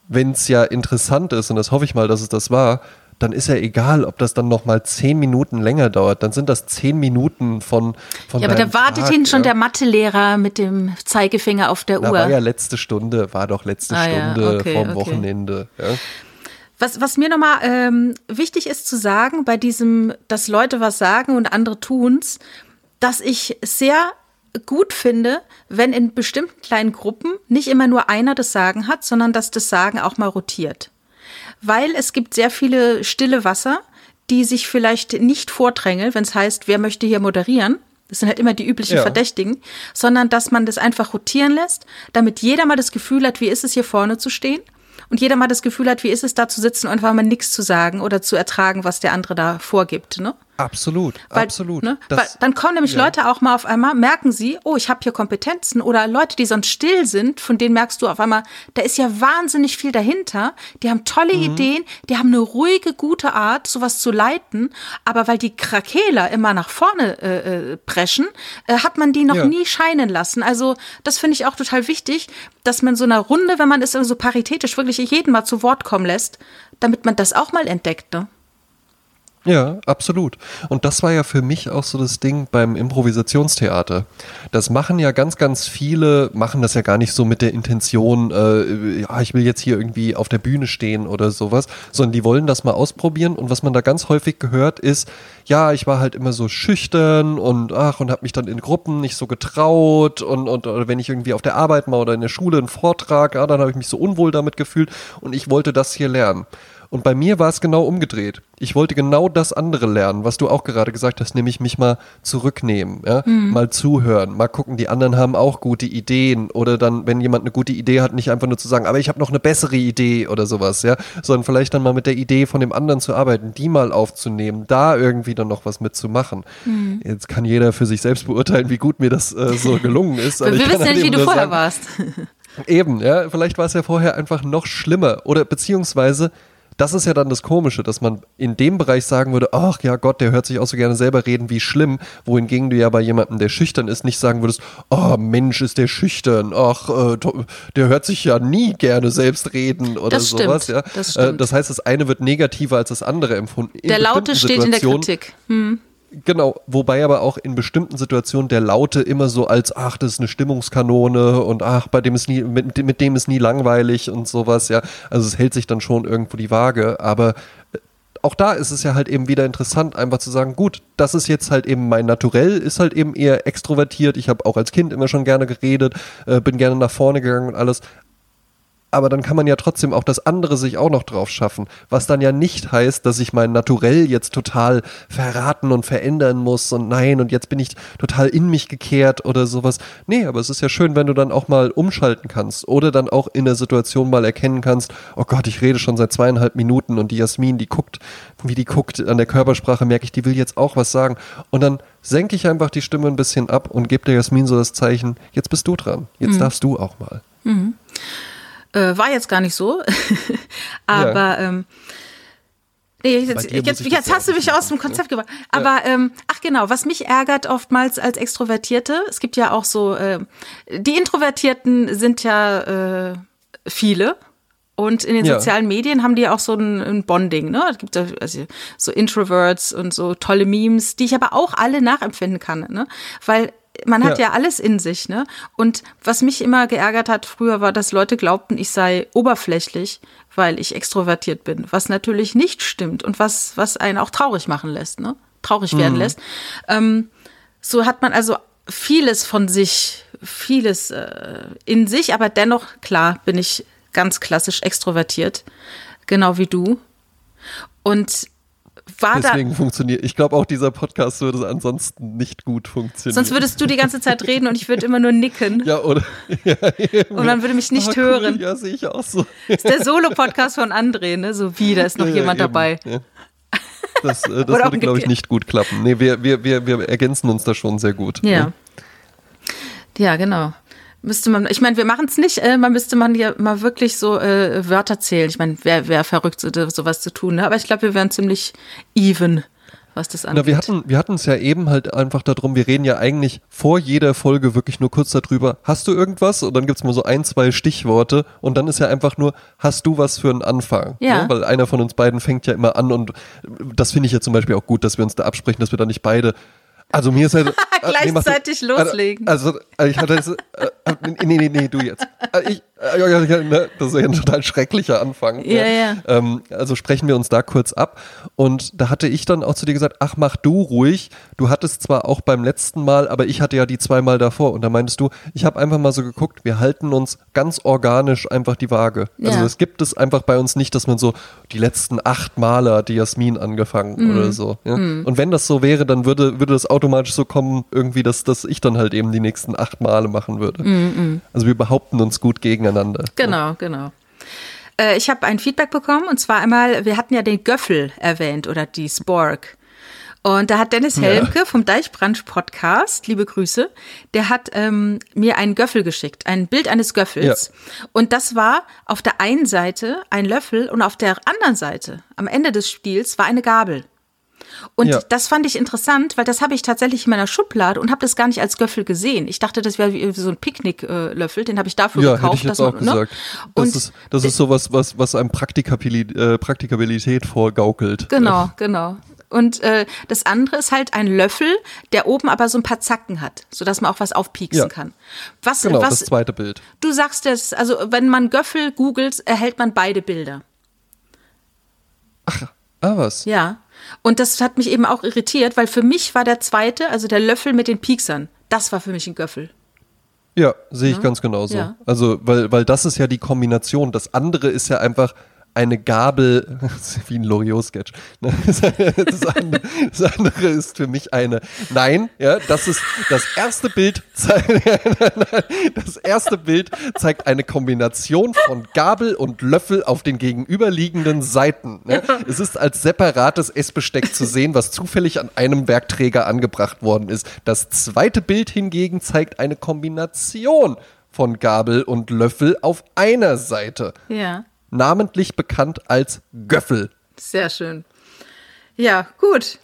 wenn es ja interessant ist, und das hoffe ich mal, dass es das war, dann ist ja egal, ob das dann noch mal zehn Minuten länger dauert. Dann sind das zehn Minuten von von Ja, aber da wartet Tag, hinten schon der Mathelehrer mit dem Zeigefinger auf der Na, Uhr. War ja letzte Stunde, war doch letzte ah, Stunde ja, okay, vorm okay. Wochenende. Ja. Was, was mir nochmal ähm, wichtig ist zu sagen, bei diesem, dass Leute was sagen und andere tun's, dass ich sehr gut finde, wenn in bestimmten kleinen Gruppen nicht immer nur einer das Sagen hat, sondern dass das Sagen auch mal rotiert. Weil es gibt sehr viele stille Wasser, die sich vielleicht nicht vordrängeln, wenn es heißt, wer möchte hier moderieren. Das sind halt immer die üblichen ja. Verdächtigen, sondern dass man das einfach rotieren lässt, damit jeder mal das Gefühl hat, wie ist es hier vorne zu stehen und jeder mal das Gefühl hat, wie ist es da zu sitzen und einfach mal nichts zu sagen oder zu ertragen, was der andere da vorgibt. Ne? Absolut, weil, absolut. Ne, weil dann kommen nämlich ja. Leute auch mal auf einmal, merken sie, oh, ich habe hier Kompetenzen oder Leute, die sonst still sind, von denen merkst du auf einmal, da ist ja wahnsinnig viel dahinter. Die haben tolle mhm. Ideen, die haben eine ruhige, gute Art, sowas zu leiten, aber weil die Krakeler immer nach vorne äh, äh, preschen, äh, hat man die noch ja. nie scheinen lassen. Also das finde ich auch total wichtig, dass man so einer Runde, wenn man es so paritätisch wirklich jeden mal zu Wort kommen lässt, damit man das auch mal entdeckt. Ne? Ja, absolut. Und das war ja für mich auch so das Ding beim Improvisationstheater. Das machen ja ganz, ganz viele, machen das ja gar nicht so mit der Intention, äh, ja, ich will jetzt hier irgendwie auf der Bühne stehen oder sowas, sondern die wollen das mal ausprobieren. Und was man da ganz häufig gehört ist, ja, ich war halt immer so schüchtern und ach, und habe mich dann in Gruppen nicht so getraut und, und oder wenn ich irgendwie auf der Arbeit mal oder in der Schule einen Vortrag, ja, dann habe ich mich so unwohl damit gefühlt und ich wollte das hier lernen. Und bei mir war es genau umgedreht. Ich wollte genau das andere lernen, was du auch gerade gesagt hast, nämlich mich mal zurücknehmen, ja? Mhm. mal zuhören, mal gucken, die anderen haben auch gute Ideen oder dann, wenn jemand eine gute Idee hat, nicht einfach nur zu sagen, aber ich habe noch eine bessere Idee oder sowas, ja, sondern vielleicht dann mal mit der Idee von dem anderen zu arbeiten, die mal aufzunehmen, da irgendwie dann noch was mitzumachen. Mhm. Jetzt kann jeder für sich selbst beurteilen, wie gut mir das äh, so [LAUGHS] gelungen ist. Wir wissen ja halt nicht, wie du vorher sagen, warst. [LAUGHS] Eben, ja, vielleicht war es ja vorher einfach noch schlimmer oder beziehungsweise das ist ja dann das Komische, dass man in dem Bereich sagen würde, ach ja Gott, der hört sich auch so gerne selber reden, wie schlimm, wohingegen du ja bei jemandem, der schüchtern ist, nicht sagen würdest, oh Mensch, ist der schüchtern, ach, äh, der hört sich ja nie gerne selbst reden oder das sowas. Stimmt, ja. Das, äh, das heißt, das eine wird negativer als das andere empfunden. der Laute steht in der Kritik. Hm. Genau, wobei aber auch in bestimmten Situationen der Laute immer so als, ach, das ist eine Stimmungskanone und ach, bei dem ist nie, mit, mit dem ist nie langweilig und sowas, ja. Also es hält sich dann schon irgendwo die Waage, aber äh, auch da ist es ja halt eben wieder interessant, einfach zu sagen, gut, das ist jetzt halt eben mein Naturell, ist halt eben eher extrovertiert. Ich habe auch als Kind immer schon gerne geredet, äh, bin gerne nach vorne gegangen und alles aber dann kann man ja trotzdem auch das andere sich auch noch drauf schaffen, was dann ja nicht heißt, dass ich mein Naturell jetzt total verraten und verändern muss und nein und jetzt bin ich total in mich gekehrt oder sowas. Nee, aber es ist ja schön, wenn du dann auch mal umschalten kannst oder dann auch in der Situation mal erkennen kannst, oh Gott, ich rede schon seit zweieinhalb Minuten und die Jasmin, die guckt, wie die guckt an der Körpersprache, merke ich, die will jetzt auch was sagen und dann senke ich einfach die Stimme ein bisschen ab und gebe der Jasmin so das Zeichen, jetzt bist du dran, jetzt mhm. darfst du auch mal. Mhm. Äh, war jetzt gar nicht so. [LAUGHS] Aber ja. ähm, Nee, jetzt, jetzt, jetzt hast du mich aus dem Konzept gebracht. Aber ja. ähm, ach genau, was mich ärgert oftmals als Extrovertierte, es gibt ja auch so, äh, die Introvertierten sind ja äh, viele. Und in den ja. sozialen Medien haben die auch so ein, ein Bonding, ne? Es gibt also so Introverts und so tolle Memes, die ich aber auch alle nachempfinden kann, ne? Weil man hat ja. ja. alles in sich, ne? Und was mich immer geärgert hat früher war, dass Leute glaubten, ich sei oberflächlich, weil ich extrovertiert bin, was natürlich nicht stimmt und was, was einen auch traurig machen lässt, ne? Traurig werden mhm. lässt. Ähm, so hat man also vieles von sich, vieles äh, in sich, aber dennoch, klar, bin ich ganz klassisch extrovertiert, genau wie du. Und war Deswegen funktioniert. Ich glaube auch dieser Podcast würde ansonsten nicht gut funktionieren. Sonst würdest du die ganze Zeit reden und ich würde immer nur nicken. Ja, oder? [LAUGHS] Ja, und man würde mich nicht ah, hören. Ja, sehe ich auch so. Das ist der Solo-Podcast von André, ne? So wie, da ist noch ja, jemand eben. dabei. Ja. Das, äh, [LAUGHS] das würde, glaube ich, nicht gut klappen. Nee, wir, wir, wir, wir ergänzen uns da schon sehr gut. Ja. Ne? Ja, genau. Müsste man, ich meine, wir machen es nicht, äh, man müsste man ja mal wirklich so äh, Wörter zählen. Ich meine, wer wär verrückt, so, sowas zu tun, ne? aber ich glaube, wir wären ziemlich even, was das angeht. Na, wir hatten wir hatten es ja eben halt einfach darum, wir reden ja eigentlich vor jeder Folge wirklich nur kurz darüber, hast du irgendwas? Und dann gibt es mal so ein, zwei Stichworte und dann ist ja einfach nur, hast du was für einen Anfang? Ja. Ne? Weil einer von uns beiden fängt ja immer an und das finde ich ja zum Beispiel auch gut, dass wir uns da absprechen, dass wir da nicht beide also mir ist halt. [LAUGHS] Gleichzeitig nee, loslegen. Also, also ich hatte. Äh, nee, nee, nee, du jetzt. Ich, Ne, das ist ja ein total schrecklicher Anfang. Ja, ja. Ähm, also sprechen wir uns da kurz ab. Und da hatte ich dann auch zu dir gesagt, ach, mach du ruhig. Du hattest zwar auch beim letzten Mal, aber ich hatte ja die zweimal davor. Und da meintest du, ich habe einfach mal so geguckt, wir halten uns ganz organisch einfach die Waage. Ja. Also es gibt es einfach bei uns nicht, dass man so die letzten acht Male hat die Jasmin angefangen mhm. oder so. Ja? Mhm. Und wenn das so wäre, dann würde, würde das automatisch so kommen, irgendwie, dass, dass ich dann halt eben die nächsten acht Male machen würde. Mhm. Also wir behaupten uns gut gegen gegeneinander. Genau, genau. Äh, ich habe ein Feedback bekommen und zwar einmal, wir hatten ja den Göffel erwähnt oder die Spork. Und da hat Dennis Helmke ja. vom Deichbrand Podcast, liebe Grüße, der hat ähm, mir einen Göffel geschickt, ein Bild eines Göffels. Ja. Und das war auf der einen Seite ein Löffel und auf der anderen Seite, am Ende des Spiels, war eine Gabel. Und ja. das fand ich interessant, weil das habe ich tatsächlich in meiner Schublade und habe das gar nicht als Göffel gesehen. Ich dachte, das wäre wie so ein Picknicklöffel, den habe ich dafür ja, gekauft. Hätte ich jetzt auch man, ne? gesagt. Ne? Das, ist, das ist sowas, was, was einem Praktikabilität, äh, Praktikabilität vorgaukelt. Genau, genau. Und äh, das andere ist halt ein Löffel, der oben aber so ein paar Zacken hat, sodass man auch was aufpieksen ja. kann. Was, genau, was, das zweite Bild. Du sagst es, also wenn man Göffel googelt, erhält man beide Bilder. Ach, ah was? Ja. Und das hat mich eben auch irritiert, weil für mich war der zweite, also der Löffel mit den Pieksern, das war für mich ein Göffel. Ja, sehe ich ja. ganz genauso. Ja. Also, weil, weil das ist ja die Kombination. Das andere ist ja einfach eine Gabel, [LAUGHS] wie ein Loriot-Sketch. Ne? [LAUGHS] Das, andere, das andere ist für mich eine, nein, ja, das ist, das erste Bild, [LAUGHS] das erste Bild zeigt eine Kombination von Gabel und Löffel auf den gegenüberliegenden Seiten. Ne? Es ist als separates Essbesteck zu sehen, was zufällig an einem Werkträger angebracht worden ist. Das zweite Bild hingegen zeigt eine Kombination von Gabel und Löffel auf einer Seite. Ja namentlich bekannt als Göffel. Sehr schön. Ja, gut.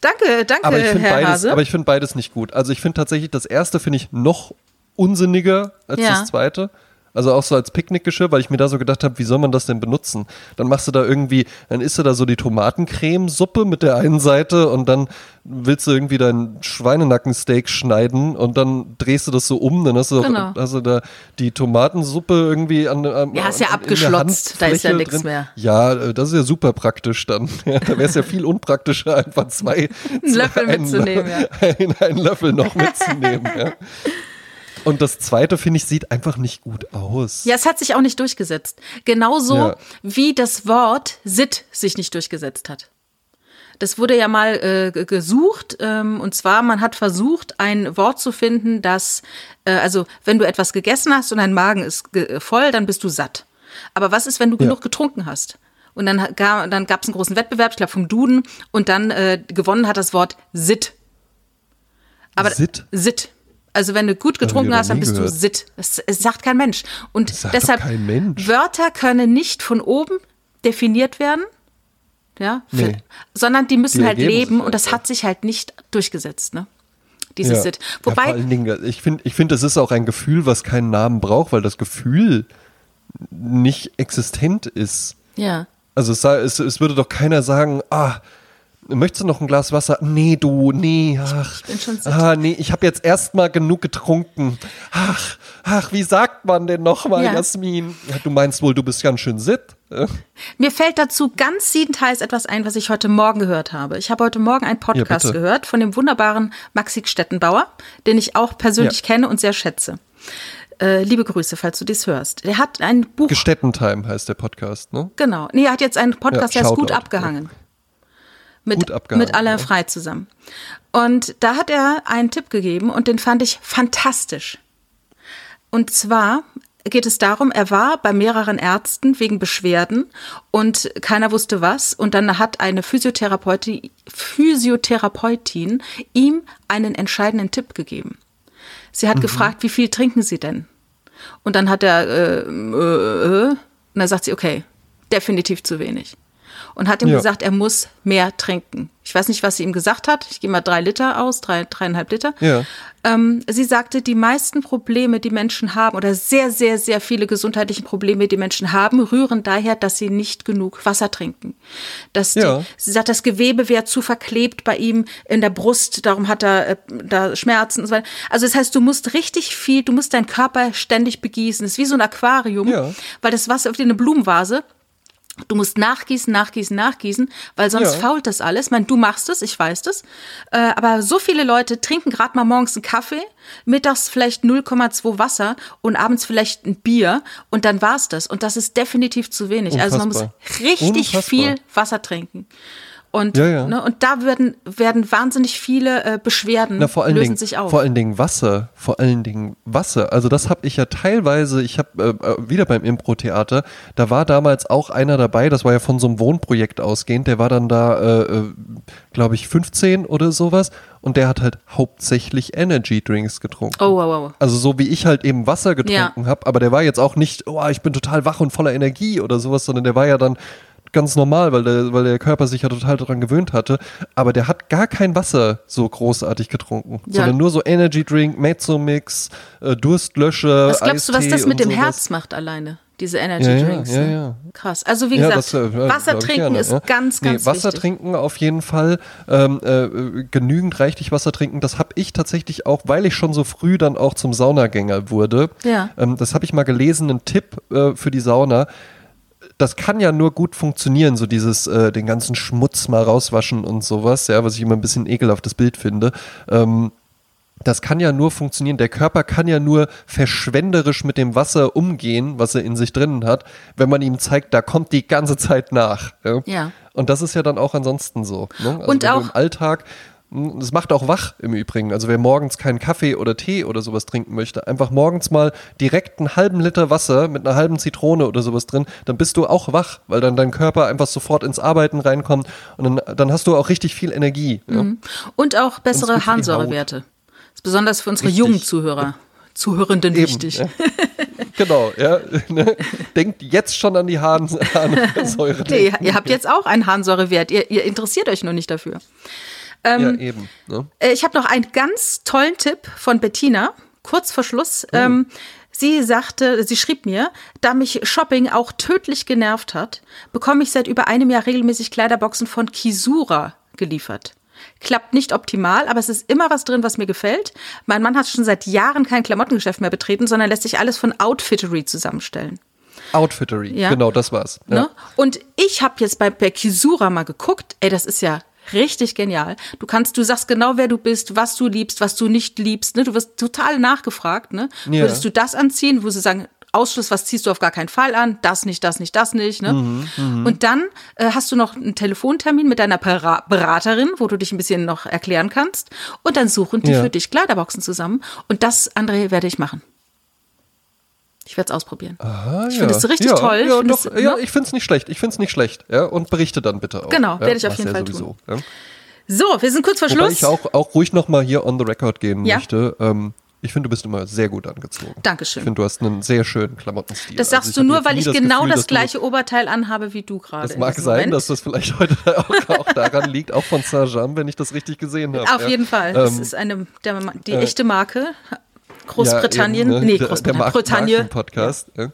Danke, danke, aber ich Herr beides, Hase. Aber ich finde beides nicht gut. Also ich finde tatsächlich, das erste finde ich noch unsinniger als ja. das zweite. Also auch so als Picknickgeschirr, weil ich mir da so gedacht habe, wie soll man das denn benutzen? Dann machst du da irgendwie, dann isst du da so die Tomatencremesuppe mit der einen Seite und dann willst du irgendwie dein Schweinenackensteak schneiden und dann drehst du das so um, dann hast du, genau. auch, hast du da die Tomatensuppe irgendwie an, an Ja, hast ja abgeschlotzt, da ist ja nichts mehr. Ja, äh, das ist ja super praktisch dann. [LAUGHS] Ja, da wäre es ja viel unpraktischer, einfach zwei, einen Löffel mitzunehmen, ja. Einen, [LAUGHS] einen Löffel noch mitzunehmen, ja. [LAUGHS] Und das zweite, finde ich, sieht einfach nicht gut aus. Ja, es hat sich auch nicht durchgesetzt. Genauso ja. wie das Wort Sit sich nicht durchgesetzt hat. Das wurde ja mal äh, gesucht ähm, und zwar man hat versucht ein Wort zu finden, das äh, also wenn du etwas gegessen hast und dein Magen ist voll, dann bist du satt. Aber was ist, wenn du ja. genug getrunken hast? Und dann, dann gab es einen großen Wettbewerb, ich glaube vom Duden, und dann äh, gewonnen hat das Wort Sit. Aber Sit? Sit. Also wenn du gut getrunken hast, dann bist gehört. du Sit. Das, das, sagt kein Mensch. Und deshalb, Mensch. Wörter können nicht von oben definiert werden, ja, für, nee. sondern die müssen die halt leben und das hat sich halt nicht durchgesetzt, ne? Dieses ja. Sit. Wobei, ja, vor allen Dingen, ich finde, ich finde, es ist auch ein Gefühl, was keinen Namen braucht, weil das Gefühl nicht existent ist. Ja. Also es, es, es würde doch keiner sagen, ah, Möchtest du noch ein Glas Wasser? Nee, du, nee, ach. Ich bin schon sick. Ah, nee, ich habe jetzt erstmal genug getrunken. Ach, ach, wie sagt man denn nochmal, ja. Jasmin? Du meinst wohl, du bist ganz schön sitt? Mir fällt dazu ganz siedend heiß etwas ein, was ich heute Morgen gehört habe. Ich habe heute Morgen einen Podcast ja, gehört von dem wunderbaren Maxi Stettenbauer, den ich auch persönlich ja. kenne und sehr schätze. Äh, liebe Grüße, falls du dies hörst. Der hat ein Buch. Gestettentime heißt der Podcast, ne? Genau. Nee, er hat jetzt einen Podcast, der ist gut abgehangen mit, mit Alain Frei zusammen. Und da hat er einen Tipp gegeben und den fand ich fantastisch. Und zwar geht es darum, er war bei mehreren Ärzten wegen Beschwerden und keiner wusste was. Und dann hat eine Physiotherapeutin, Physiotherapeutin ihm einen entscheidenden Tipp gegeben. Sie hat mhm. gefragt, wie viel trinken Sie denn? Und dann hat er, äh, äh, äh, und dann sagt sie, okay, definitiv zu wenig und hat ihm ja. gesagt, er muss mehr trinken. Ich weiß nicht, was sie ihm gesagt hat. Ich gehe mal drei Liter aus, drei, dreieinhalb Liter. Ja. Ähm, sie sagte, die meisten Probleme, die Menschen haben, oder sehr, sehr, sehr viele gesundheitliche Probleme, die Menschen haben, rühren daher, dass sie nicht genug Wasser trinken. Dass ja. die, sie sagt, das Gewebe wäre zu verklebt bei ihm in der Brust, darum hat er äh, da Schmerzen und so weiter. Also das heißt, du musst richtig viel, du musst deinen Körper ständig begießen. Das ist wie so ein Aquarium, ja. weil das Wasser auf eine Blumenvase Du musst nachgießen, nachgießen, nachgießen, weil sonst ja. fault das alles. Ich meine, du machst es, ich weiß das. Äh, aber so viele Leute trinken gerade mal morgens einen Kaffee, mittags vielleicht 0,2 Wasser und abends vielleicht ein Bier und dann war's das. Und das ist definitiv zu wenig. Unfassbar. Also man muss richtig Unfassbar. viel Wasser trinken. Und, ja, ja. Ne, und da werden, werden wahnsinnig viele äh, Beschwerden Na, vor allen lösen Dingen, sich auf. Vor allen Dingen Wasser, vor allen Dingen Wasser. Also das habe ich ja teilweise, ich habe äh, äh, wieder beim Impro-Theater, da war damals auch einer dabei, das war ja von so einem Wohnprojekt ausgehend, der war dann da, äh, äh glaube ich, 15 oder sowas und der hat halt hauptsächlich Energy Drinks getrunken. Oh, wow, wow. Also so wie ich halt eben Wasser getrunken ja. habe, aber der war jetzt auch nicht, oh, ich bin total wach und voller Energie oder sowas, sondern der war ja dann ganz normal, weil der, weil der Körper sich ja total daran gewöhnt hatte. Aber der hat gar kein Wasser so großartig getrunken, ja. sondern nur so Energy Drink, Mezzo-Mix, äh, Durstlöscher. Was glaubst du, was das mit dem sowas. Herz macht alleine? Diese Energy ja, Drinks. Ja, ja, ja. Krass. Also wie gesagt, das, äh, Wasser trinken gerne, ist ganz, ganz nee, Wasser wichtig. trinken auf jeden Fall. Ähm, äh, genügend reichlich Wasser trinken. Das habe ich tatsächlich auch, weil ich schon so früh dann auch zum Saunagänger wurde. Ja. Ähm, das habe ich mal gelesen, ein Tipp äh, für die Sauna das kann ja nur gut funktionieren, so dieses äh, den ganzen Schmutz mal rauswaschen und sowas, ja, was ich immer ein bisschen ekelhaftes Bild finde. Ähm, das kann ja nur funktionieren. Der Körper kann ja nur verschwenderisch mit dem Wasser umgehen, was er in sich drinnen hat, wenn man ihm zeigt, da kommt die ganze Zeit nach. Ja. ja. Und das ist ja dann auch ansonsten so. Ne? Also und auch im Alltag das macht auch wach im Übrigen. Also wer morgens keinen Kaffee oder Tee oder sowas trinken möchte, einfach morgens mal direkt einen halben Liter Wasser mit einer halben Zitrone oder sowas drin, dann bist du auch wach, weil dann dein Körper einfach sofort ins Arbeiten reinkommt und dann, dann hast du auch richtig viel Energie. Ja? Mhm. Und auch bessere und Harnsäurewerte. Das ist besonders für unsere richtig. jungen Zuhörer. Zuhörenden Eben, wichtig. Ja. Genau, ja. [LAUGHS] Ne? Denkt jetzt schon an die Harnsäure. [LAUGHS] nee, ihr habt jetzt auch einen Harnsäurewert. Ihr, ihr interessiert euch nur nicht dafür. Ähm, ja, eben. Ne? Äh, ich habe noch einen ganz tollen Tipp von Bettina, kurz vor Schluss. Oh. Ähm, sie sagte, sie schrieb mir, da mich Shopping auch tödlich genervt hat, bekomme ich seit über einem Jahr regelmäßig Kleiderboxen von Kisura geliefert. Klappt nicht optimal, aber es ist immer was drin, was mir gefällt. Mein Mann hat schon seit Jahren kein Klamottengeschäft mehr betreten, sondern lässt sich alles von Outfittery zusammenstellen. Outfittery, ja? genau, das war's. Ja. Ne? Und ich habe jetzt bei, bei Kisura mal geguckt, ey, das ist ja Richtig genial. Du kannst, du sagst genau, wer du bist, was du liebst, was du nicht liebst. Ne? Du wirst total nachgefragt. Ne? Ja. Würdest du das anziehen, wo sie sagen, Ausschluss, was ziehst du auf gar keinen Fall an, das nicht, das nicht, das nicht. Ne? Mhm, mh. Und dann äh, hast du noch einen Telefontermin mit deiner Beraterin, wo du dich ein bisschen noch erklären kannst. Und dann suchen die ja. für dich Kleiderboxen zusammen. Und das, André, werde ich machen. Ich werde es ausprobieren. Aha, ich finde es richtig ja, toll. Ja, doch, ne? ja ich finde es nicht schlecht. Ich finde es nicht schlecht. Ja, und berichte dann bitte auch. Genau, werde ich auf jeden Fall sowieso, tun. So, wir sind kurz vor Schluss. Wobei ich auch, auch ruhig nochmal hier on the record gehen möchte. Ähm, ich finde, du bist immer sehr gut angezogen. Dankeschön. Ich finde, du hast einen sehr schönen Klamottenstil. Das sagst also du nur, weil ich genau Gefühl, das gleiche Oberteil anhabe wie du gerade. Das mag sein, Moment. dass das vielleicht heute [LAUGHS] auch, auch daran liegt, auch von Saint-Jean, wenn ich das richtig gesehen habe. Auf ja. jeden Fall. Ähm, das ist eine, der, die äh, echte Marke. Großbritannien, ja, eben, ne? nee, Großbritannien, der, der Bretagne. Podcast ja.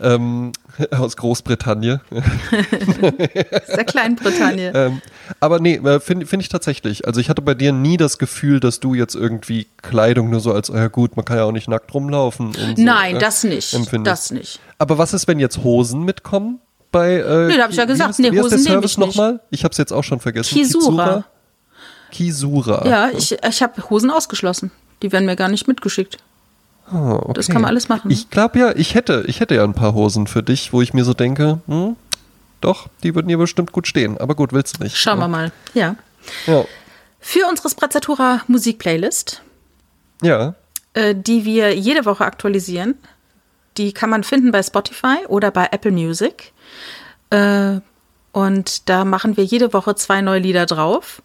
ähm, [LAUGHS] aus Großbritannien. [LAUGHS] Sehr Kleinbritannien. ähm, aber nee, äh, finde find ich tatsächlich. Also ich hatte bei dir nie das Gefühl, dass du jetzt irgendwie Kleidung nur so als, ja gut, man kann ja auch nicht nackt rumlaufen. So, Nein, äh, das nicht. Empfindest. Das nicht. Aber was ist, wenn jetzt Hosen mitkommen? Bei, äh, nee, da habe ich ja gesagt, nee, Hosen nehme ich nicht. nochmal? Ich habe es jetzt auch schon vergessen. Kisura. Kisura. Ja, ich, ich habe Hosen ausgeschlossen. Die werden mir gar nicht mitgeschickt. Oh, okay. Das kann man alles machen. Ich glaube ja, ich hätte, ich hätte ja ein paar Hosen für dich, wo ich mir so denke, hm, doch, die würden dir bestimmt gut stehen. Aber gut, willst du nicht. Schauen ne? wir mal. Ja. ja. Für unsere Sprezzatura Musikplaylist. Ja. Äh, die wir jede Woche aktualisieren. Die kann man finden bei Spotify oder bei Apple Music. Äh, und da machen wir jede Woche zwei neue Lieder drauf.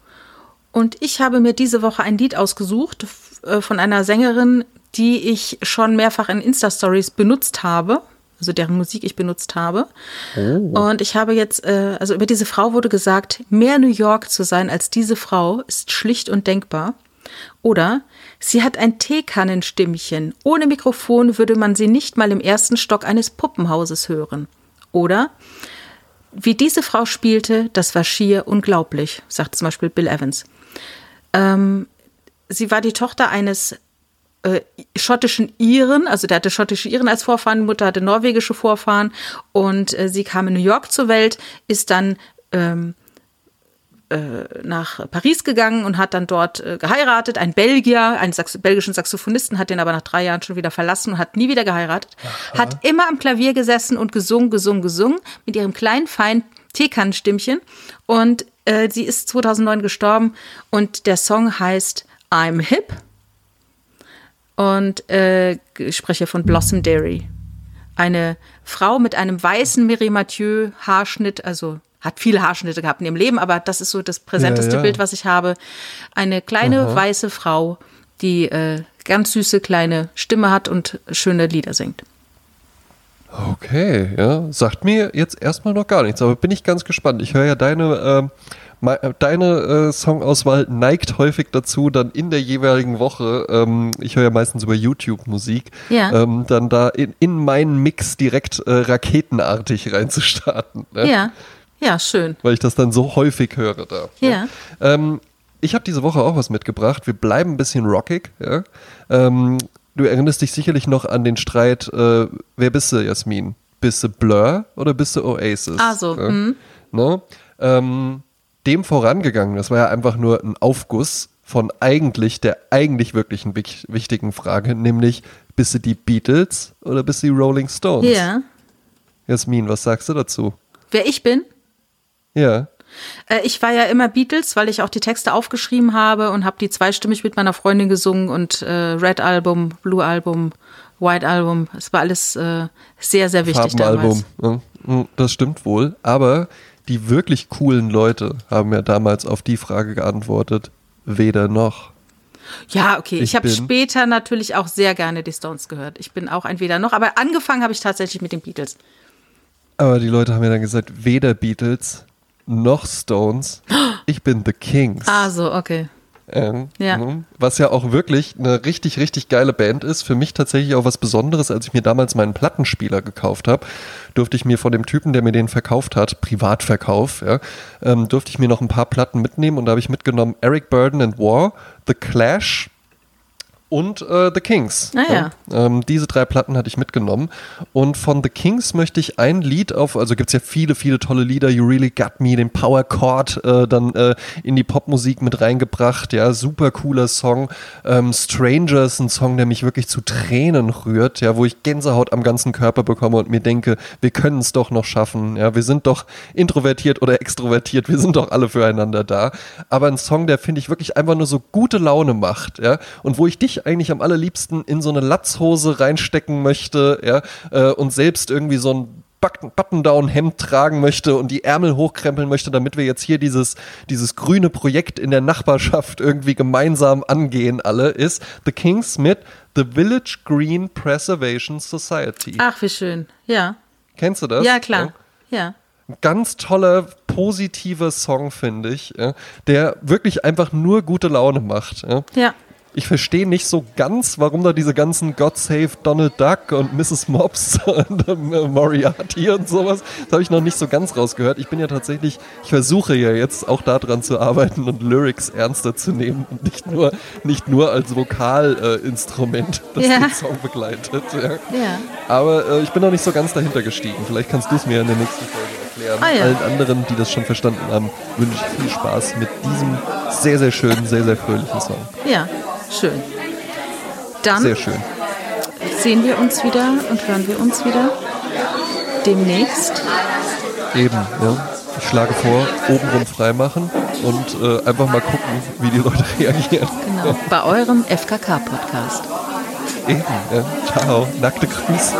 Und ich habe mir diese Woche ein Lied ausgesucht äh, von einer Sängerin, die ich schon mehrfach in Insta-Stories benutzt habe, also deren Musik ich benutzt habe. Oh. Und ich habe jetzt, äh, also über diese Frau wurde gesagt, mehr New York zu sein als diese Frau ist schlicht und denkbar. Oder sie hat ein Teekannenstimmchen. Ohne Mikrofon würde man sie nicht mal im ersten Stock eines Puppenhauses hören. Oder wie diese Frau spielte, das war schier unglaublich, sagt zum Beispiel Bill Evans. Ähm, sie war die Tochter eines äh, schottischen Iren, also der hatte schottische Iren als Vorfahren, Mutter hatte norwegische Vorfahren und äh, sie kam in New York zur Welt, ist dann ähm, äh, nach Paris gegangen und hat dann dort äh, geheiratet. Ein Belgier, einen Sax belgischen Saxophonisten, hat den aber nach drei Jahren schon wieder verlassen und hat nie wieder geheiratet. Aha. Hat immer am Klavier gesessen und gesungen, gesungen, gesungen mit ihrem kleinen, feinen Teekannenstimmchen. Und Äh, sie ist 2009 gestorben und der Song heißt I'm Hip. Und äh, ich spreche von Blossom Dairy. Eine Frau mit einem weißen Mary Mathieu Haarschnitt, also hat viele Haarschnitte gehabt in ihrem Leben, aber das ist so das präsenteste ja, ja. Bild, was ich habe. Eine kleine Aha. weiße Frau, die äh, ganz süße kleine Stimme hat und schöne Lieder singt. Okay, ja, sagt mir jetzt erstmal noch gar nichts, aber bin ich ganz gespannt. Ich höre ja deine, äh, deine äh, Songauswahl neigt häufig dazu, dann in der jeweiligen Woche, ähm, ich höre ja meistens über YouTube Musik, ja. ähm, dann da in, in meinen Mix direkt äh, raketenartig reinzustarten. Ne? Ja. Ja, schön. Weil ich das dann so häufig höre da. Ja. ja. Ähm, ich habe diese Woche auch was mitgebracht. Wir bleiben ein bisschen rockig. Ja? Ähm, du erinnerst dich sicherlich noch an den Streit, äh, wer bist du, Jasmin? Bist du Blur oder bist du Oasis? Ah, so. Ja? Mhm. Ne? Ähm, dem vorangegangen, das war ja einfach nur ein Aufguss von eigentlich der eigentlich wirklichen wichtigen Frage, nämlich bist du die Beatles oder bist du die Rolling Stones? Ja. Jasmin, was sagst du dazu? Wer ich bin? Ja. Äh, ich war ja immer Beatles, weil ich auch die Texte aufgeschrieben habe und habe die zweistimmig mit meiner Freundin gesungen und äh, Red Album, Blue Album, White Album. Es war alles äh, sehr, sehr wichtig damals. Ja, hm, das stimmt wohl, aber die wirklich coolen Leute haben ja damals auf die Frage geantwortet, weder noch. Ja, okay. Ich, ich habe später natürlich auch sehr gerne die Stones gehört. Ich bin auch ein Weder noch, aber angefangen habe ich tatsächlich mit den Beatles. Aber die Leute haben ja dann gesagt, weder Beatles noch Stones. [GASPS] Ich bin The Kings. Ah, so, okay. Ähm, ja. Ne? Was ja auch wirklich eine richtig, richtig geile Band ist. Für mich tatsächlich auch was Besonderes, als ich mir damals meinen Plattenspieler gekauft habe, durfte ich mir von dem Typen, der mir den verkauft hat, Privatverkauf, ja, ähm, durfte ich mir noch ein paar Platten mitnehmen und da habe ich mitgenommen Eric Burden and War, The Clash, und äh, The Kings. Ah, ja. ja. Ähm, diese drei Platten hatte ich mitgenommen. Und von The Kings möchte ich ein Lied auf, also gibt es ja viele, viele tolle Lieder, You Really Got Me, den Power Chord äh, dann äh, in die Popmusik mit reingebracht. Ja, super cooler Song. Ähm, Strangers, ein Song, der mich wirklich zu Tränen rührt, ja, wo ich Gänsehaut am ganzen Körper bekomme und mir denke, wir können es doch noch schaffen. Ja, wir sind doch introvertiert oder extrovertiert, wir sind doch alle füreinander da. Aber ein Song, der finde ich wirklich einfach nur so gute Laune macht, ja, und wo ich dich eigentlich am allerliebsten in so eine Latzhose reinstecken möchte, ja, äh, und selbst irgendwie so ein Button-Down-Hemd tragen möchte und die Ärmel hochkrempeln möchte, damit wir jetzt hier dieses, dieses grüne Projekt in der Nachbarschaft irgendwie gemeinsam angehen, alle, ist The Kings mit The Village Green Preservation Society. Ach, wie schön. Ja. Kennst du das? Ja, klar. Ja. ja. Ganz toller, positiver Song, finde ich, ja, der wirklich einfach nur gute Laune macht. Ja. ja ich verstehe nicht so ganz, warum da diese ganzen God Save Donald Duck und Mrs. Mobs [LAUGHS] und äh, Moriarty und sowas, das habe ich noch nicht so ganz rausgehört. Ich bin ja tatsächlich, ich versuche ja jetzt auch daran zu arbeiten und Lyrics ernster zu nehmen und nicht nur, nicht nur als Vokalinstrument, äh, das ja. den Song begleitet. Ja. ja. Aber äh, ich bin noch nicht so ganz dahinter gestiegen. Vielleicht kannst du es mir in der nächsten Folge erklären. Ah. Allen anderen, die das schon verstanden haben, wünsche ich viel Spaß mit diesem sehr, sehr schönen, sehr, sehr fröhlichen Song. Ja. Schön. Dann Sehr schön. sehen wir uns wieder und hören wir uns wieder demnächst. Eben, ja. Ich schlage vor, obenrum freimachen und äh, einfach mal gucken, wie die Leute [LAUGHS] reagieren. Genau, bei eurem FKK-Podcast. Eben, ja. Ciao, nackte Grüße.